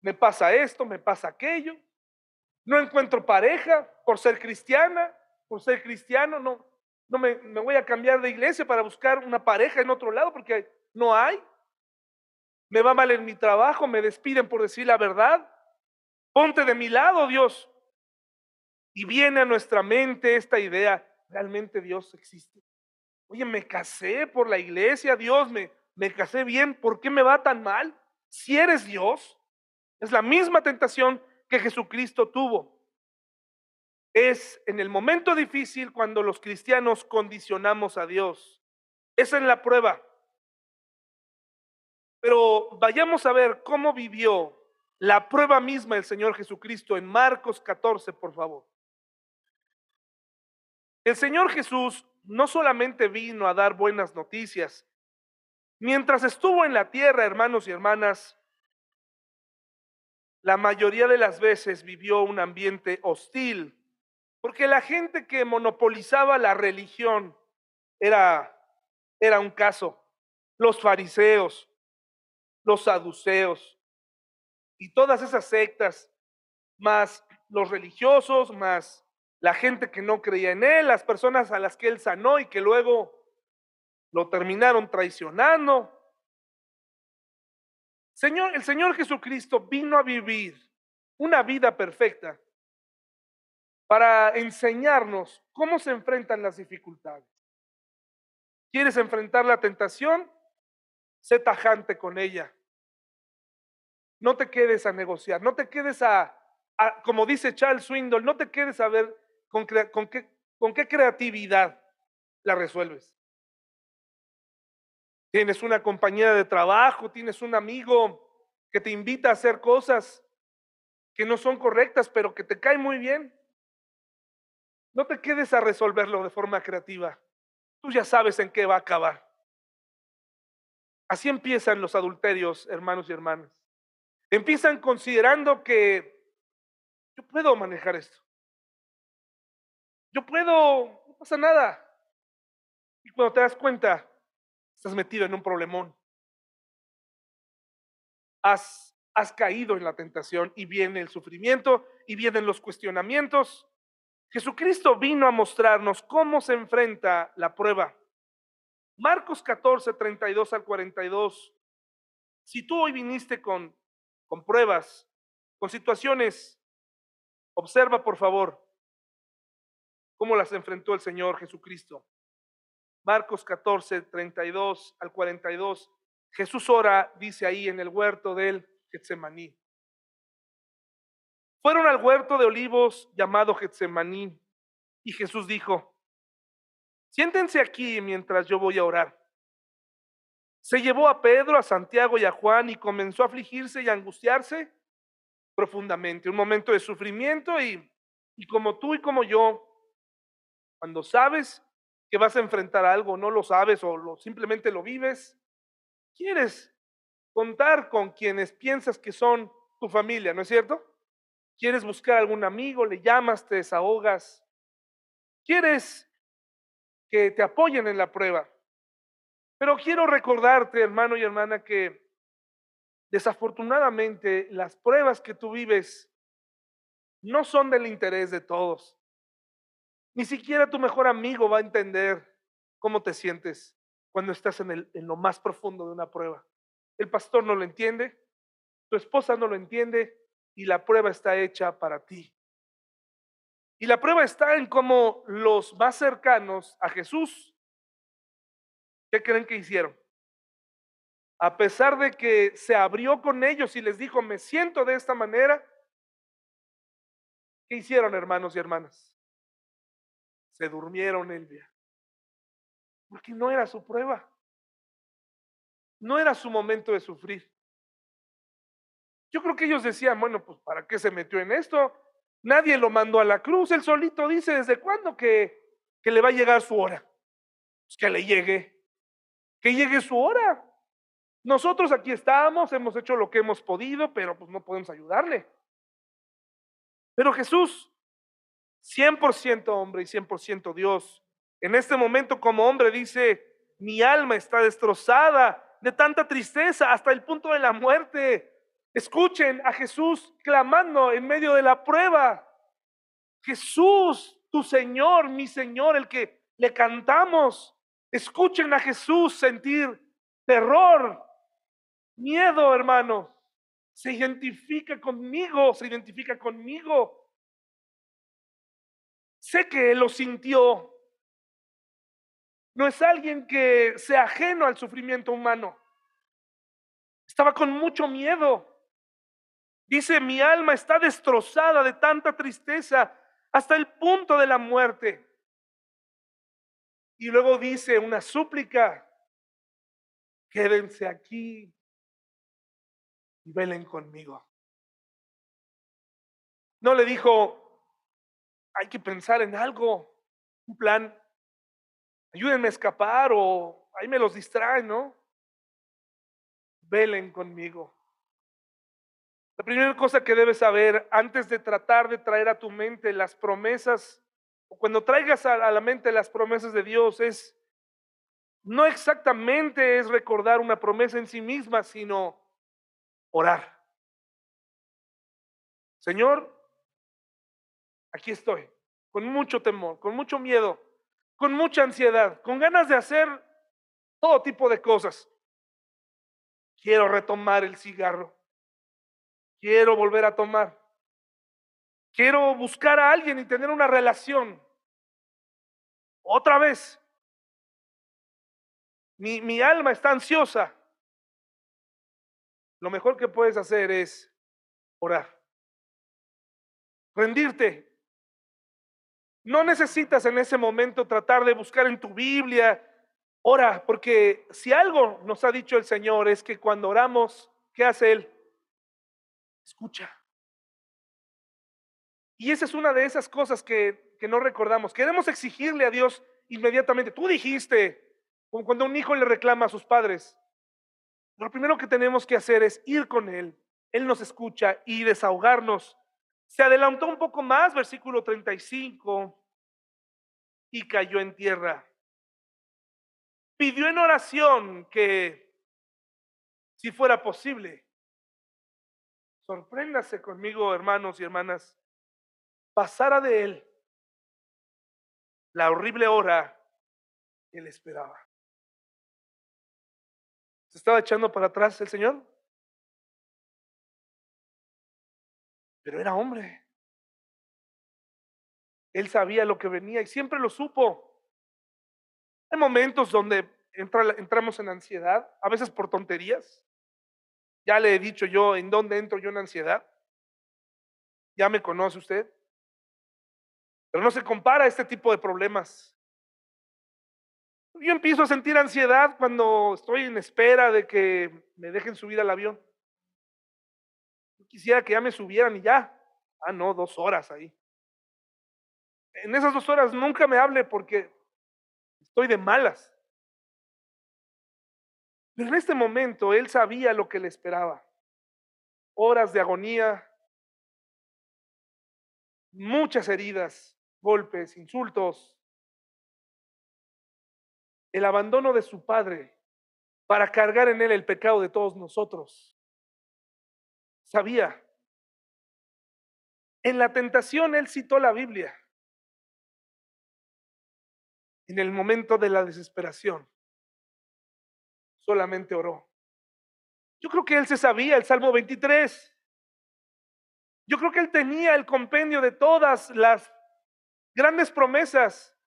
me pasa esto, me pasa aquello, no encuentro pareja por ser cristiana, por ser cristiano, no, no me, me voy a cambiar de iglesia para buscar una pareja en otro lado porque no hay. Me va mal en mi trabajo, me despiden por decir la verdad. Ponte de mi lado, Dios. Y viene a nuestra mente esta idea, realmente Dios existe. Oye, me casé por la iglesia, Dios, me, me casé bien, ¿por qué me va tan mal? Si eres Dios, es la misma tentación que Jesucristo tuvo. Es en el momento difícil cuando los cristianos condicionamos a Dios. Esa es la prueba. Pero vayamos a ver cómo vivió la prueba misma el Señor Jesucristo en Marcos 14, por favor. El Señor Jesús no solamente vino a dar buenas noticias, mientras estuvo en la tierra, hermanos y hermanas, la mayoría de las veces vivió un ambiente hostil, porque la gente que monopolizaba la religión era, era un caso. Los fariseos, los saduceos y todas esas sectas, más los religiosos, más la gente que no creía en él, las personas a las que él sanó y que luego lo terminaron traicionando. Señor, el Señor Jesucristo vino a vivir una vida perfecta para enseñarnos cómo se enfrentan las dificultades. ¿Quieres enfrentar la tentación? Sé tajante con ella. No te quedes a negociar, no te quedes a, como dice Charles Swindoll, no te quedes a ver ¿Con, qué, ¿Con qué creatividad la resuelves? Tienes una compañía de trabajo, tienes un amigo que te invita a hacer cosas que no son correctas, pero que te cae muy bien. No te quedes a resolverlo de forma creativa. Tú ya sabes en qué va a acabar. Así empiezan los adulterios, hermanos y hermanas. Empiezan considerando que yo puedo manejar esto. Yo puedo, no pasa nada. Y cuando te das cuenta, estás metido en un problemón. Has, has caído en la tentación y viene el sufrimiento y vienen los cuestionamientos. Jesucristo vino a mostrarnos cómo se enfrenta la prueba. Marcos 14, 32 al 42. Si tú hoy viniste con, con pruebas, con situaciones, observa por favor cómo las enfrentó el Señor Jesucristo. Marcos 14, 32 al 42. Jesús ora, dice ahí en el huerto del Getsemaní. Fueron al huerto de olivos llamado Getsemaní y Jesús dijo, siéntense aquí mientras yo voy a orar. Se llevó a Pedro, a Santiago y a Juan y comenzó a afligirse y a angustiarse profundamente. Un momento de sufrimiento y, y como tú y como yo, cuando sabes que vas a enfrentar algo, no lo sabes o lo, simplemente lo vives, quieres contar con quienes piensas que son tu familia, ¿no es cierto? Quieres buscar algún amigo, le llamas, te desahogas. Quieres que te apoyen en la prueba. Pero quiero recordarte, hermano y hermana, que desafortunadamente las pruebas que tú vives no son del interés de todos. Ni siquiera tu mejor amigo va a entender cómo te sientes cuando estás en, el, en lo más profundo de una prueba. El pastor no lo entiende, tu esposa no lo entiende y la prueba está hecha para ti. Y la prueba está en cómo los más cercanos a Jesús, ¿qué creen que hicieron? A pesar de que se abrió con ellos y les dijo, me siento de esta manera, ¿qué hicieron hermanos y hermanas? Se durmieron el día. Porque no era su prueba. No era su momento de sufrir. Yo creo que ellos decían, bueno, pues ¿para qué se metió en esto? Nadie lo mandó a la cruz, él solito dice, ¿desde cuándo que, que le va a llegar su hora? Pues que le llegue, que llegue su hora. Nosotros aquí estamos, hemos hecho lo que hemos podido, pero pues no podemos ayudarle. Pero Jesús, 100% hombre y 100% Dios, en este momento como hombre dice, mi alma está destrozada de tanta tristeza hasta el punto de la muerte. Escuchen a Jesús clamando en medio de la prueba. Jesús, tu Señor, mi Señor, el que le cantamos. Escuchen a Jesús sentir terror, miedo, hermanos. Se identifica conmigo, se identifica conmigo. Sé que lo sintió, no es alguien que sea ajeno al sufrimiento humano. Estaba con mucho miedo. Dice, mi alma está destrozada de tanta tristeza hasta el punto de la muerte. Y luego dice una súplica, quédense aquí y velen conmigo. No le dijo, hay que pensar en algo, un plan ayúdenme a escapar o ahí me los distraen, ¿no? Velen conmigo. La primera cosa que debes saber antes de tratar de traer a tu mente las promesas, o cuando traigas a la mente las promesas de Dios, es no exactamente es recordar una promesa en sí misma, sino orar. Señor, aquí estoy, con mucho temor, con mucho miedo con mucha ansiedad, con ganas de hacer todo tipo de cosas. Quiero retomar el cigarro. Quiero volver a tomar. Quiero buscar a alguien y tener una relación. Otra vez. Mi, alma está ansiosa. Lo mejor que puedes hacer es orar. Rendirte no necesitas en ese momento tratar de buscar en tu Biblia. Ora, porque si algo nos ha dicho el Señor es que cuando oramos, ¿qué hace Él? Escucha. Y esa es una de esas cosas que, que no recordamos. Queremos exigirle a Dios inmediatamente. Tú dijiste, como cuando un hijo le reclama a sus padres. Lo primero que tenemos que hacer es ir con Él. Él nos escucha y desahogarnos se adelantó un poco más, versículo 35, y cayó en tierra. Pidió en oración que, si fuera posible, sorpréndase conmigo, hermanos y hermanas, pasara de él la horrible hora que él esperaba. ¿Se estaba echando para atrás el Señor? Pero era hombre. Él sabía lo que venía y siempre lo supo. Hay momentos donde entramos en ansiedad, a veces por tonterías. Ya le he dicho yo en dónde entro yo en ansiedad. Ya me conoce usted. Pero no se compara a este tipo de problemas. Yo empiezo a sentir ansiedad cuando estoy en espera de que me dejen subir al avión. Quisiera que ya me subieran y ya. Ah, no, dos horas ahí. En esas dos horas nunca me hable porque estoy de malas. Pero en este momento él sabía lo que le esperaba. Horas de agonía, muchas heridas, golpes, insultos, el abandono de su padre para cargar en él el pecado de todos nosotros. Sabía. En la tentación él citó la Biblia. En el momento de la desesperación, solamente oró. Yo creo que él se sabía el Salmo 23. Yo creo que él tenía el compendio de todas las grandes promesas.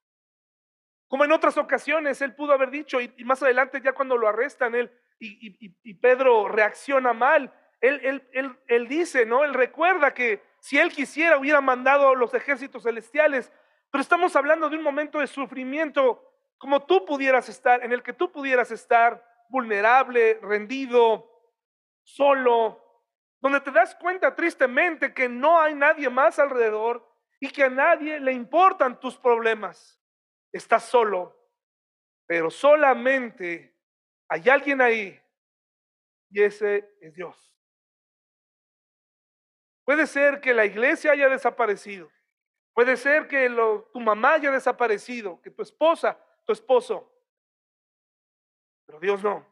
Como en otras ocasiones él pudo haber dicho, y, más adelante ya cuando lo arrestan, él y, Pedro reacciona mal, él, él, él, él dice, ¿no? Él recuerda que si él quisiera hubiera mandado los ejércitos celestiales, pero estamos hablando de un momento de sufrimiento como tú pudieras estar, en el que tú pudieras estar vulnerable, rendido, solo, donde te das cuenta tristemente que no hay nadie más alrededor y que a nadie le importan tus problemas. Estás solo, pero solamente hay alguien ahí y ese es Dios. Puede ser que la iglesia haya desaparecido. Puede ser que tu mamá haya desaparecido, que tu esposa, tu esposo. Pero Dios no.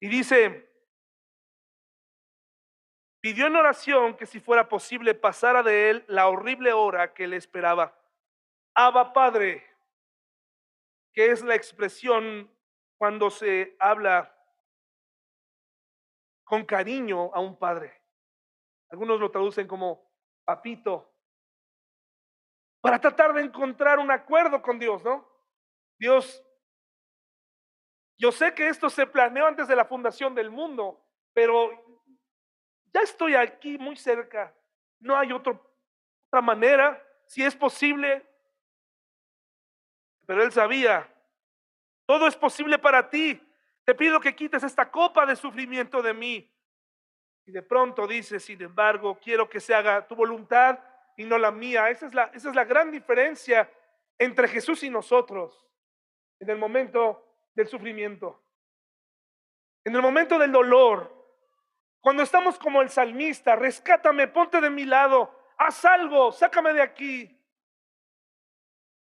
Y dice, pidió en oración que si fuera posible pasara de él la horrible hora que le esperaba. Abba Padre, que es la expresión cuando se habla con cariño a un padre. Algunos lo traducen como papito, para tratar de encontrar un acuerdo con Dios, ¿no? Dios, yo sé que esto se planeó antes de la fundación del mundo, pero ya estoy aquí muy cerca, no hay otra manera, si es posible. Pero él sabía, todo es posible para ti. Te pido que quites esta copa de sufrimiento de mí. Y de pronto dice, sin embargo, quiero que se haga tu voluntad y no la mía. Esa es la, esa es la gran diferencia entre Jesús y nosotros en el momento del sufrimiento. En el momento del dolor, cuando estamos como el salmista, rescátame, ponte de mi lado, haz algo, sácame de aquí.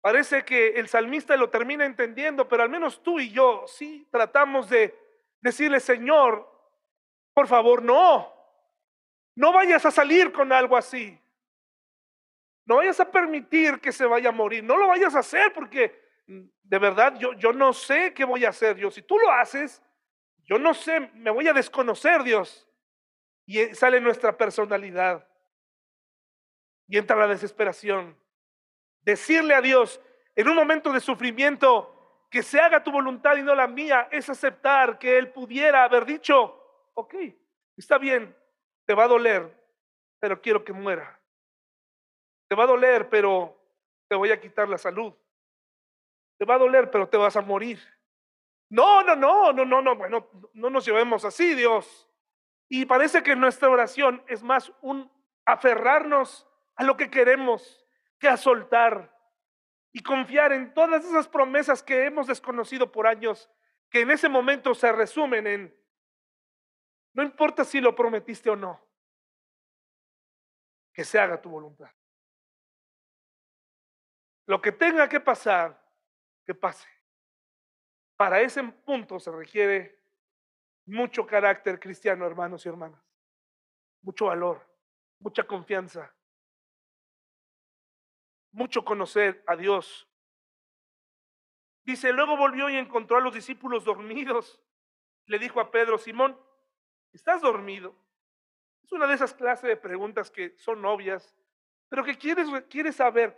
Parece que el salmista lo termina entendiendo, pero al menos tú y yo sí tratamos de decirle, Señor, por favor, no, no vayas a salir con algo así. No vayas a permitir que se vaya a morir. No lo vayas a hacer porque de verdad yo, yo no sé qué voy a hacer, Dios. Si tú lo haces, yo no sé, me voy a desconocer, Dios. Y sale nuestra personalidad. Y entra la desesperación. Decirle a Dios en un momento de sufrimiento que se haga tu voluntad y no la mía es aceptar que Él pudiera haber dicho, ok, está bien, te va a doler, pero quiero que muera. Te va a doler, pero te voy a quitar la salud. Te va a doler, pero te vas a morir. No, no, no, no, no, no, bueno, no nos llevemos así, Dios. Y parece que nuestra oración es más un aferrarnos a lo que queremos que a soltar y confiar en todas esas promesas que hemos desconocido por años, que en ese momento se resumen en, no importa si lo prometiste o no, que se haga tu voluntad. Lo que tenga que pasar, que pase. Para ese punto se requiere mucho carácter cristiano, hermanos y hermanas. Mucho valor, mucha confianza, mucho conocer a Dios. Dice, luego volvió y encontró a los discípulos dormidos. Le dijo a Pedro, Simón, ¿estás dormido? Es una de esas clases de preguntas que son obvias, pero que quieres, quieres saber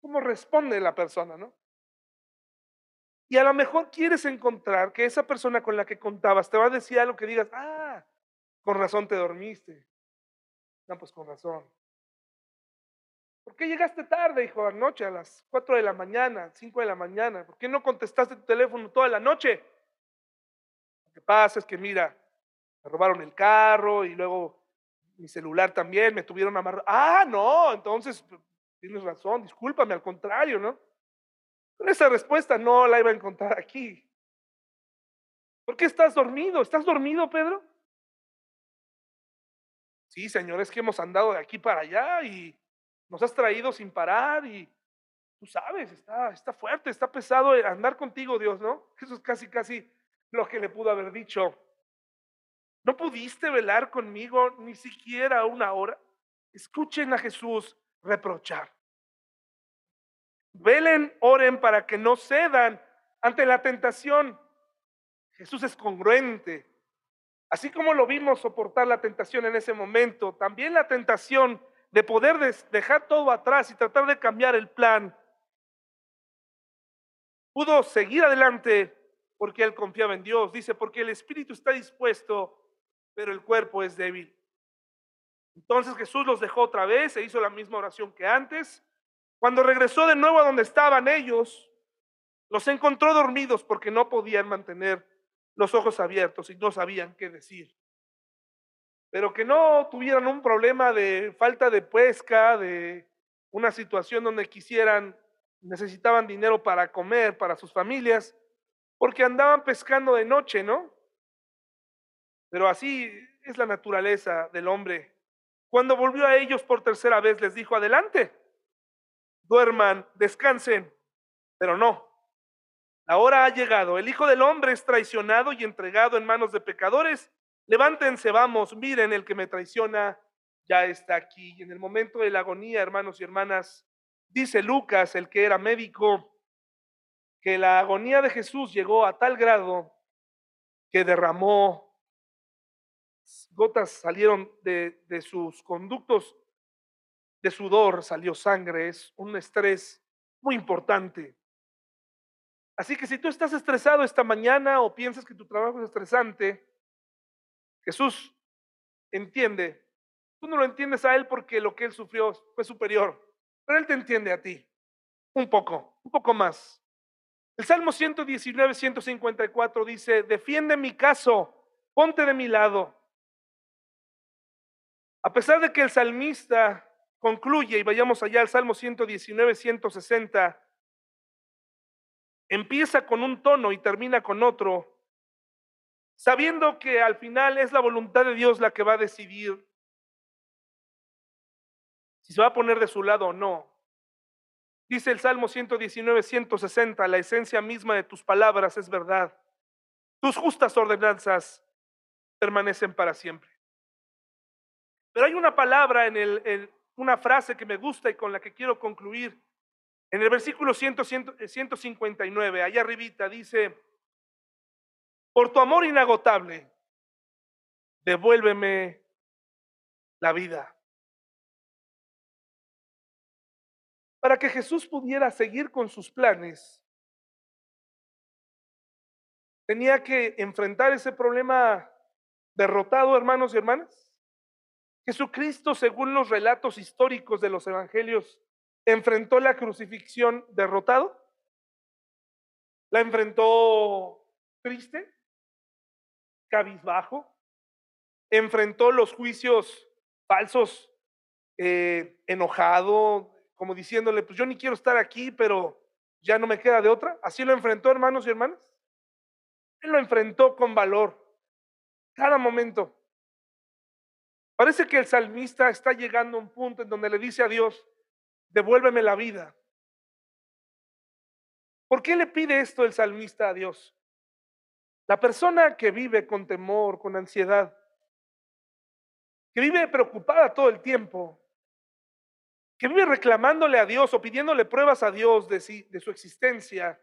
cómo responde la persona, ¿no? Y a lo mejor quieres encontrar que esa persona con la que contabas te va a decir algo que digas, ah, con razón te dormiste. No, pues con razón. ¿Por qué llegaste tarde, hijo, anoche a las 4 de la mañana, 5 de la mañana? ¿Por qué no contestaste tu teléfono toda la noche? Lo que pasa es que, mira, me robaron el carro y luego mi celular también, me tuvieron amarrado. Ah, no, entonces tienes razón, discúlpame, al contrario, ¿no? Pero esa respuesta no la iba a encontrar aquí. ¿Por qué estás dormido? ¿Estás dormido, Pedro? Sí, Señor, es que hemos andado de aquí para allá y nos has traído sin parar y tú sabes, está, está fuerte, está pesado andar contigo, Dios, ¿no? *laughs* Eso es casi, casi lo que le pudo haber dicho. ¿No pudiste velar conmigo ni siquiera una hora? Escuchen a Jesús reprochar. Velen, oren para que no cedan ante la tentación. Jesús es congruente. Así como lo vimos soportar la tentación en ese momento, también la tentación de poder dejar todo atrás y tratar de cambiar el plan, pudo seguir adelante porque él confiaba en Dios. Dice, porque el espíritu está dispuesto, pero el cuerpo es débil. Entonces Jesús los dejó otra vez, e hizo la misma oración que antes. Cuando regresó de nuevo a donde estaban ellos, los encontró dormidos porque no podían mantener los ojos abiertos y no sabían qué decir. Pero que no tuvieran un problema de falta de pesca, de una situación donde quisieran, necesitaban dinero para comer, para sus familias, porque andaban pescando de noche, ¿no? Pero así es la naturaleza del hombre. Cuando volvió a ellos por tercera vez, les dijo, adelante, duerman, descansen, pero no. La hora ha llegado. El Hijo del Hombre es traicionado y entregado en manos de pecadores. Levántense, vamos, miren, el que me traiciona ya está aquí. Y en el momento de la agonía, hermanos y hermanas, dice Lucas, el que era médico, que la agonía de Jesús llegó a tal grado que derramó gotas salieron de, de sus conductos de sudor, salió sangre, es un estrés muy importante. Así que si tú estás estresado esta mañana o piensas que tu trabajo es estresante, Jesús entiende. Tú no lo entiendes a Él porque lo que Él sufrió fue superior, pero Él te entiende a ti. Un poco, un poco más. El Salmo 119, 154 dice, defiende mi caso, ponte de mi lado. A pesar de que el salmista concluye, y vayamos allá al Salmo 119, 160, empieza con un tono y termina con otro, sabiendo que al final es la voluntad de Dios la que va a decidir si se va a poner de su lado o no. Dice el Salmo 119, 160, la esencia misma de tus palabras es verdad. Tus justas ordenanzas permanecen para siempre. Pero hay una palabra en, el, una frase que me gusta y con la que quiero concluir. En el versículo 100, 159, eh, allá arribita, dice, por tu amor inagotable, devuélveme la vida. Para que Jesús pudiera seguir con sus planes, tenía que enfrentar ese problema derrotado, hermanos y hermanas. Jesucristo, según los relatos históricos de los evangelios, enfrentó la crucifixión derrotado. La enfrentó triste, cabizbajo. Enfrentó los juicios falsos, eh, enojado, como diciéndole, pues yo ni quiero estar aquí, pero ya no me queda de otra. Así lo enfrentó, hermanos y hermanas. Él lo enfrentó con valor, cada momento. Parece que el salmista está llegando a un punto en donde le dice a Dios, devuélveme la vida. ¿Por qué le pide esto el salmista a Dios? La persona que vive con temor, con ansiedad, que vive preocupada todo el tiempo, que vive reclamándole a Dios o pidiéndole pruebas a Dios de, de su existencia,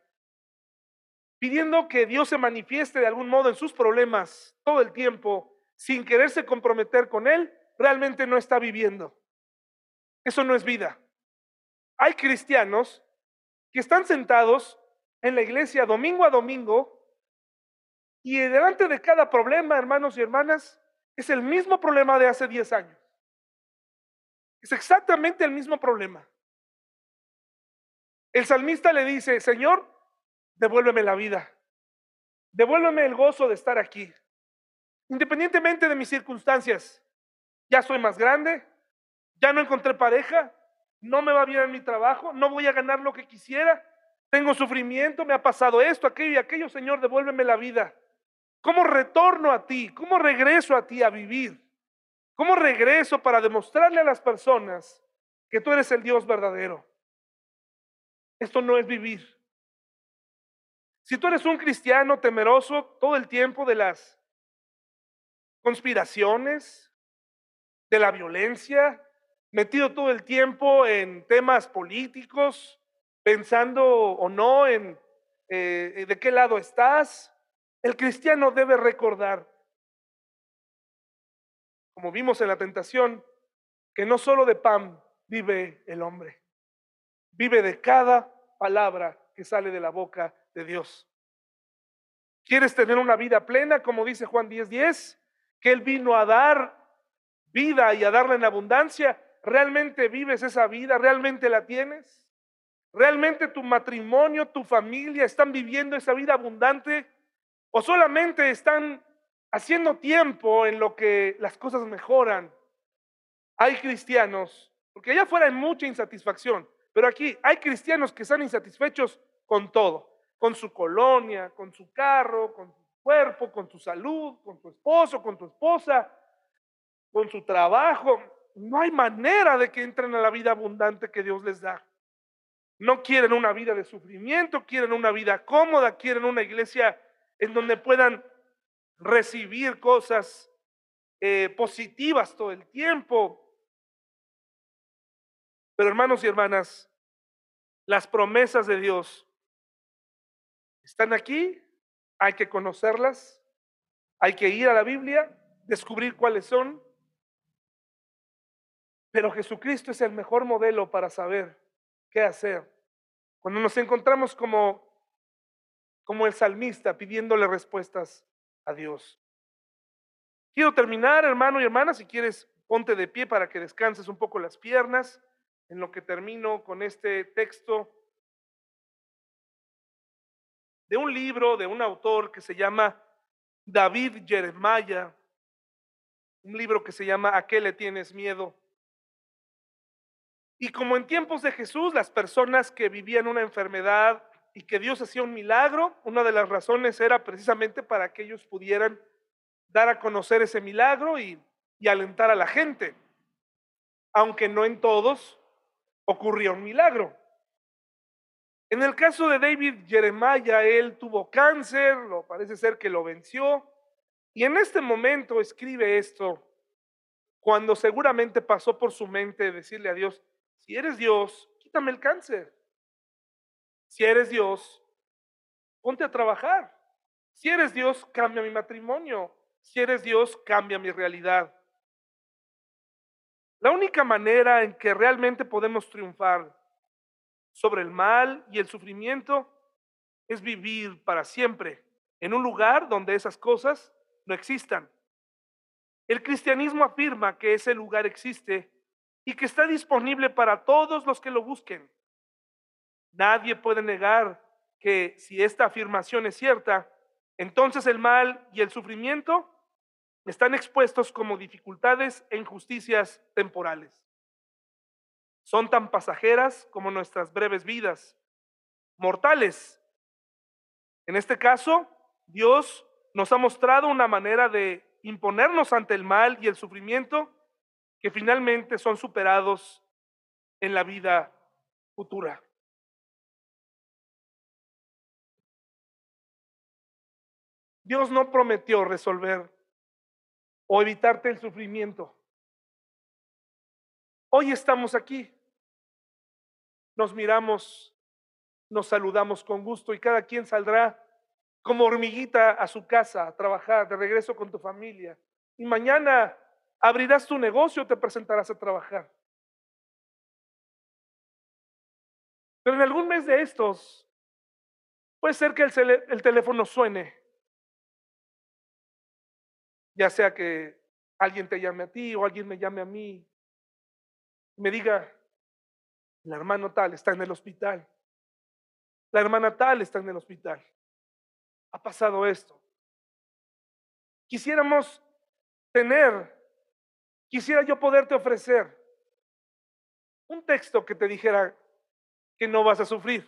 pidiendo que Dios se manifieste de algún modo en sus problemas todo el tiempo, sin quererse comprometer con Él, realmente no está viviendo. Eso no es vida. hay cristianos que están sentados en la iglesia domingo a domingo y delante de cada problema, hermanos y hermanas, es el mismo problema de hace 10 años. Es exactamente el mismo problema. El salmista le dice, Señor, devuélveme la vida. Devuélveme el gozo de estar aquí. Independientemente de mis circunstancias. Ya soy más grande, ya no encontré pareja, no me va bien en mi trabajo, no voy a ganar lo que quisiera, tengo sufrimiento, me ha pasado esto, aquello y aquello, Señor, devuélveme la vida. ¿Cómo retorno a ti? ¿Cómo regreso a ti a vivir? ¿Cómo regreso para demostrarle a las personas que tú eres el Dios verdadero? Esto no es vivir. Si tú eres un cristiano temeroso todo el tiempo de las conspiraciones, de la violencia, metido todo el tiempo en temas políticos, pensando o no en eh, de qué lado estás, el cristiano debe recordar, como vimos en la tentación, que no solo de pan vive el hombre, vive de cada palabra que sale de la boca de Dios. ¿Quieres tener una vida plena, como dice Juan 10:10? 10? Que Él vino a dar vida y a darla en abundancia. ¿Realmente vives esa vida? ¿Realmente la tienes? ¿Realmente tu matrimonio, tu familia están viviendo esa vida abundante? ¿O solamente están haciendo tiempo en lo que las cosas mejoran? Hay cristianos, porque allá afuera hay mucha insatisfacción, pero aquí hay cristianos que están insatisfechos con todo, con su colonia, con su carro, con su cuerpo, con su salud, con tu esposo, con tu esposa, con su trabajo. No hay manera de que entren a la vida abundante que Dios les da. No quieren una vida de sufrimiento, quieren una vida cómoda, quieren una iglesia en donde puedan recibir cosas eh, positivas todo el tiempo. Pero hermanos y hermanas, las promesas de Dios están aquí, hay que conocerlas, hay que ir a la Biblia, descubrir cuáles son. Pero Jesucristo es el mejor modelo para saber qué hacer. Cuando nos encontramos como como el salmista pidiéndole respuestas a Dios. Quiero terminar, hermano y hermana, si quieres, ponte de pie para que descanses un poco las piernas en lo que termino con este texto de un libro de un autor que se llama David Jeremiah, un libro que se llama ¿A qué le tienes miedo? Y como en tiempos de Jesús, las personas que vivían una enfermedad y que Dios hacía un milagro, una de las razones era precisamente para que ellos pudieran dar a conocer ese milagro y, alentar a la gente, aunque no en todos ocurría un milagro. En el caso de David Jeremiah, él tuvo cáncer, lo parece ser que lo venció, y en este momento escribe esto, cuando seguramente pasó por su mente decirle a Dios, si eres Dios, quítame el cáncer. Si eres Dios, ponte a trabajar. Si eres Dios, cambia mi matrimonio. Si eres Dios, cambia mi realidad. La única manera en que realmente podemos triunfar sobre el mal y el sufrimiento es vivir para siempre en un lugar donde esas cosas no existan. El cristianismo afirma que ese lugar existe y que está disponible para todos los que lo busquen. Nadie puede negar que si esta afirmación es cierta, entonces el mal y el sufrimiento están expuestos como dificultades e injusticias temporales. Son tan pasajeras como nuestras breves vidas, mortales. En este caso, Dios nos ha mostrado una manera de imponernos ante el mal y el sufrimiento que finalmente son superados en la vida futura. Dios no prometió resolver o evitarte el sufrimiento. Hoy estamos aquí, nos miramos, nos saludamos con gusto y cada quien saldrá como hormiguita a su casa a trabajar, de regreso con tu familia. Y mañana abrirás tu negocio, te presentarás a trabajar. Pero en algún mes de estos, puede ser que el, el teléfono suene. Ya sea que alguien te llame a ti o alguien me llame a mí. Me diga, el hermano tal está en el hospital. La hermana tal está en el hospital. Ha pasado esto. Quisiéramos tener, quisiera yo poderte ofrecer un texto que te dijera que no vas a sufrir,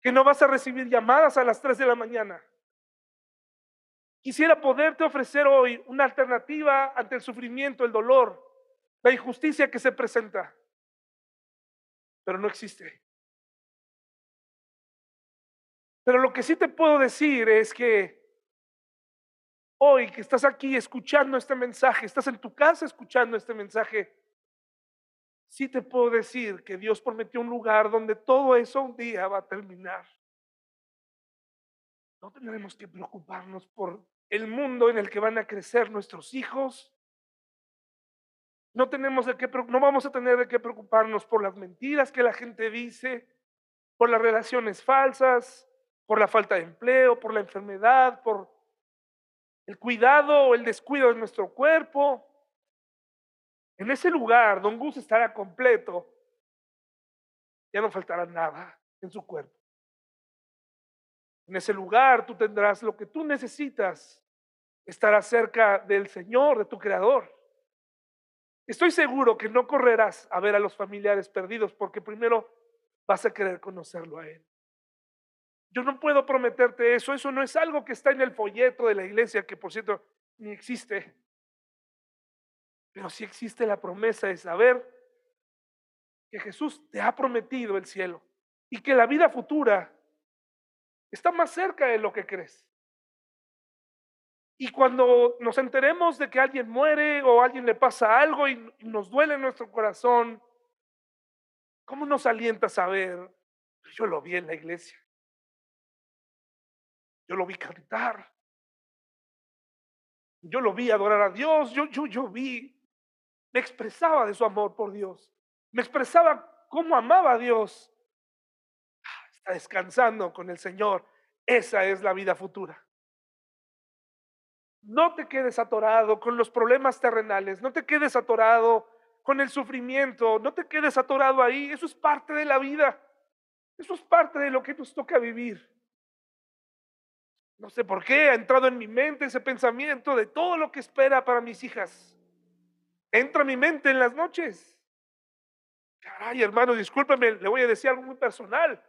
que no vas a recibir llamadas a las 3 de la mañana. Quisiera poderte ofrecer hoy una alternativa ante el sufrimiento, el dolor, la injusticia que se presenta, pero no existe. Pero lo que sí te puedo decir es que hoy que estás aquí escuchando este mensaje, estás en tu casa escuchando este mensaje, sí te puedo decir que Dios prometió un lugar donde todo eso un día va a terminar. No tendremos que preocuparnos por el mundo en el que van a crecer nuestros hijos. No, tenemos de qué, no vamos a tener de qué preocuparnos por las mentiras que la gente dice, por las relaciones falsas, por la falta de empleo, por la enfermedad, por el cuidado o el descuido de nuestro cuerpo. En ese lugar, don Gus estará completo, ya no faltará nada en su cuerpo. En ese lugar tú tendrás lo que tú necesitas, estarás cerca del Señor, de tu Creador. Estoy seguro que no correrás a ver a los familiares perdidos porque primero vas a querer conocerlo a Él. Yo no puedo prometerte eso, eso no es algo que está en el folleto de la iglesia, que por cierto ni existe. Pero sí existe la promesa de saber que Jesús te ha prometido el cielo y que la vida futura está más cerca de lo que crees. Y cuando nos enteremos de que alguien muere o alguien le pasa algo y nos duele nuestro corazón, ¿cómo nos alienta saber? Yo lo vi en la iglesia. Yo lo vi cantar. Yo lo vi adorar a Dios. Yo, yo, yo vi, me expresaba de su amor por Dios. Me expresaba cómo amaba a Dios. Ah, está descansando con el Señor. Esa es la vida futura. No te quedes atorado con los problemas terrenales. No te quedes atorado con el sufrimiento. No te quedes atorado ahí. Eso es parte de la vida. Eso es parte de lo que nos toca vivir. No sé por qué ha entrado en mi mente ese pensamiento de todo lo que espera para mis hijas. Entra a mi mente en las noches. Caray, hermano, discúlpeme, le voy a decir algo muy personal.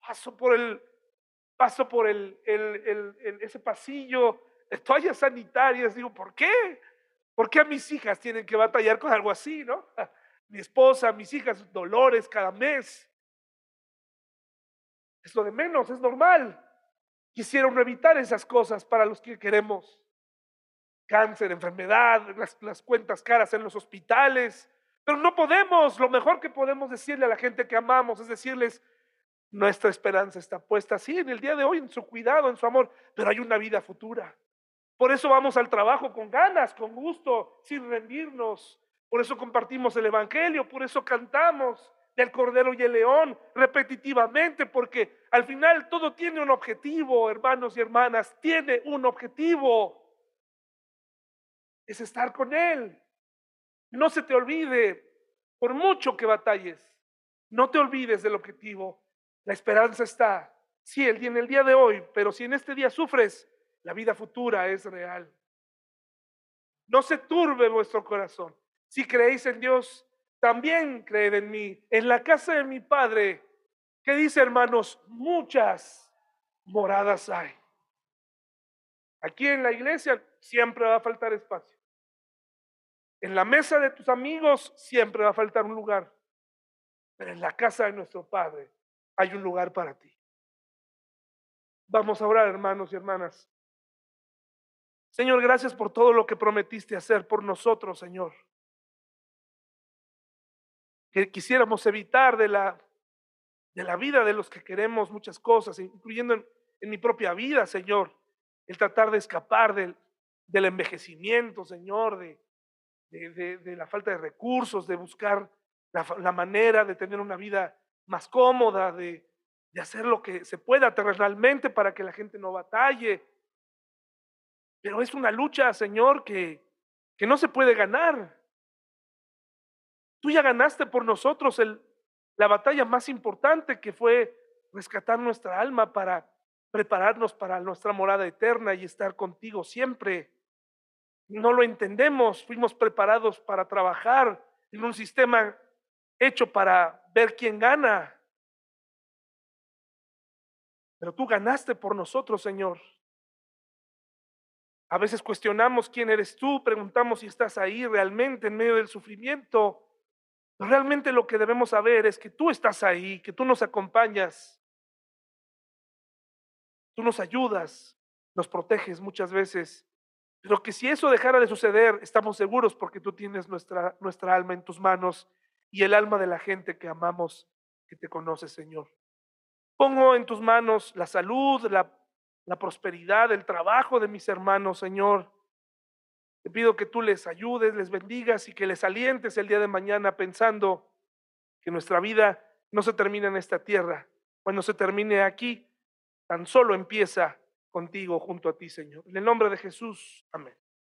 Paso por el, paso por el, el, el, ese pasillo toallas sanitarias. Digo, ¿por qué? ¿Por qué a mis hijas tienen que batallar con algo así, no? *laughs* Mi esposa, mis hijas, dolores cada mes. Es lo de menos, es normal. Quisieron evitar esas cosas para los que queremos. Cáncer, enfermedad, las, cuentas caras en los hospitales. Pero no podemos, lo mejor que podemos decirle a la gente que amamos es decirles, nuestra esperanza está puesta así en el día de hoy, en su cuidado, en su amor, pero hay una vida futura. Por eso vamos al trabajo con ganas, con gusto, sin rendirnos. Por eso compartimos el Evangelio, por eso cantamos, del Cordero y el León repetitivamente, porque al final todo tiene un objetivo, hermanos y hermanas, tiene un objetivo. Es estar con Él. No se te olvide, por mucho que batalles, no te olvides del objetivo. La esperanza está, sí, el día en el día de hoy, pero si en este día sufres, la vida futura es real. No se turbe vuestro corazón. Si creéis en Dios, también creed en mí. En la casa de mi Padre, que dice hermanos, muchas moradas hay. Aquí en la iglesia siempre va a faltar espacio. En la mesa de tus amigos siempre va a faltar un lugar. Pero en la casa de nuestro Padre hay un lugar para ti. Vamos a orar, hermanos y hermanas. Señor, gracias por todo lo que prometiste hacer por nosotros, Señor que quisiéramos evitar de la, de la vida de los que queremos muchas cosas, incluyendo en, mi propia vida, Señor, el tratar de escapar del, del envejecimiento, Señor, de, de, la falta de recursos, de buscar la, la, manera de tener una vida más cómoda, de, de hacer lo que se pueda terrenalmente para que la gente no batalle. Pero es una lucha, Señor, que, que no se puede ganar. Tú ya ganaste por nosotros el, la batalla más importante que fue rescatar nuestra alma para prepararnos para nuestra morada eterna y estar contigo siempre. No lo entendemos, fuimos preparados para trabajar en un sistema hecho para ver quién gana. Pero tú ganaste por nosotros, Señor. A veces cuestionamos quién eres tú, preguntamos si estás ahí realmente en medio del sufrimiento. Pero realmente lo que debemos saber es que tú estás ahí, que tú nos acompañas. Tú nos ayudas, nos proteges muchas veces. Pero que si eso dejara de suceder, estamos seguros porque tú tienes nuestra, nuestra alma en tus manos y el alma de la gente que amamos, que te conoce, Señor. Pongo en tus manos la salud, la, la prosperidad, el trabajo de mis hermanos, Señor. Te pido que tú les ayudes, les bendigas y que les alientes el día de mañana pensando que nuestra vida no se termina en esta tierra. Cuando se termine aquí, tan solo empieza contigo junto a ti, Señor. En el nombre de Jesús, amén.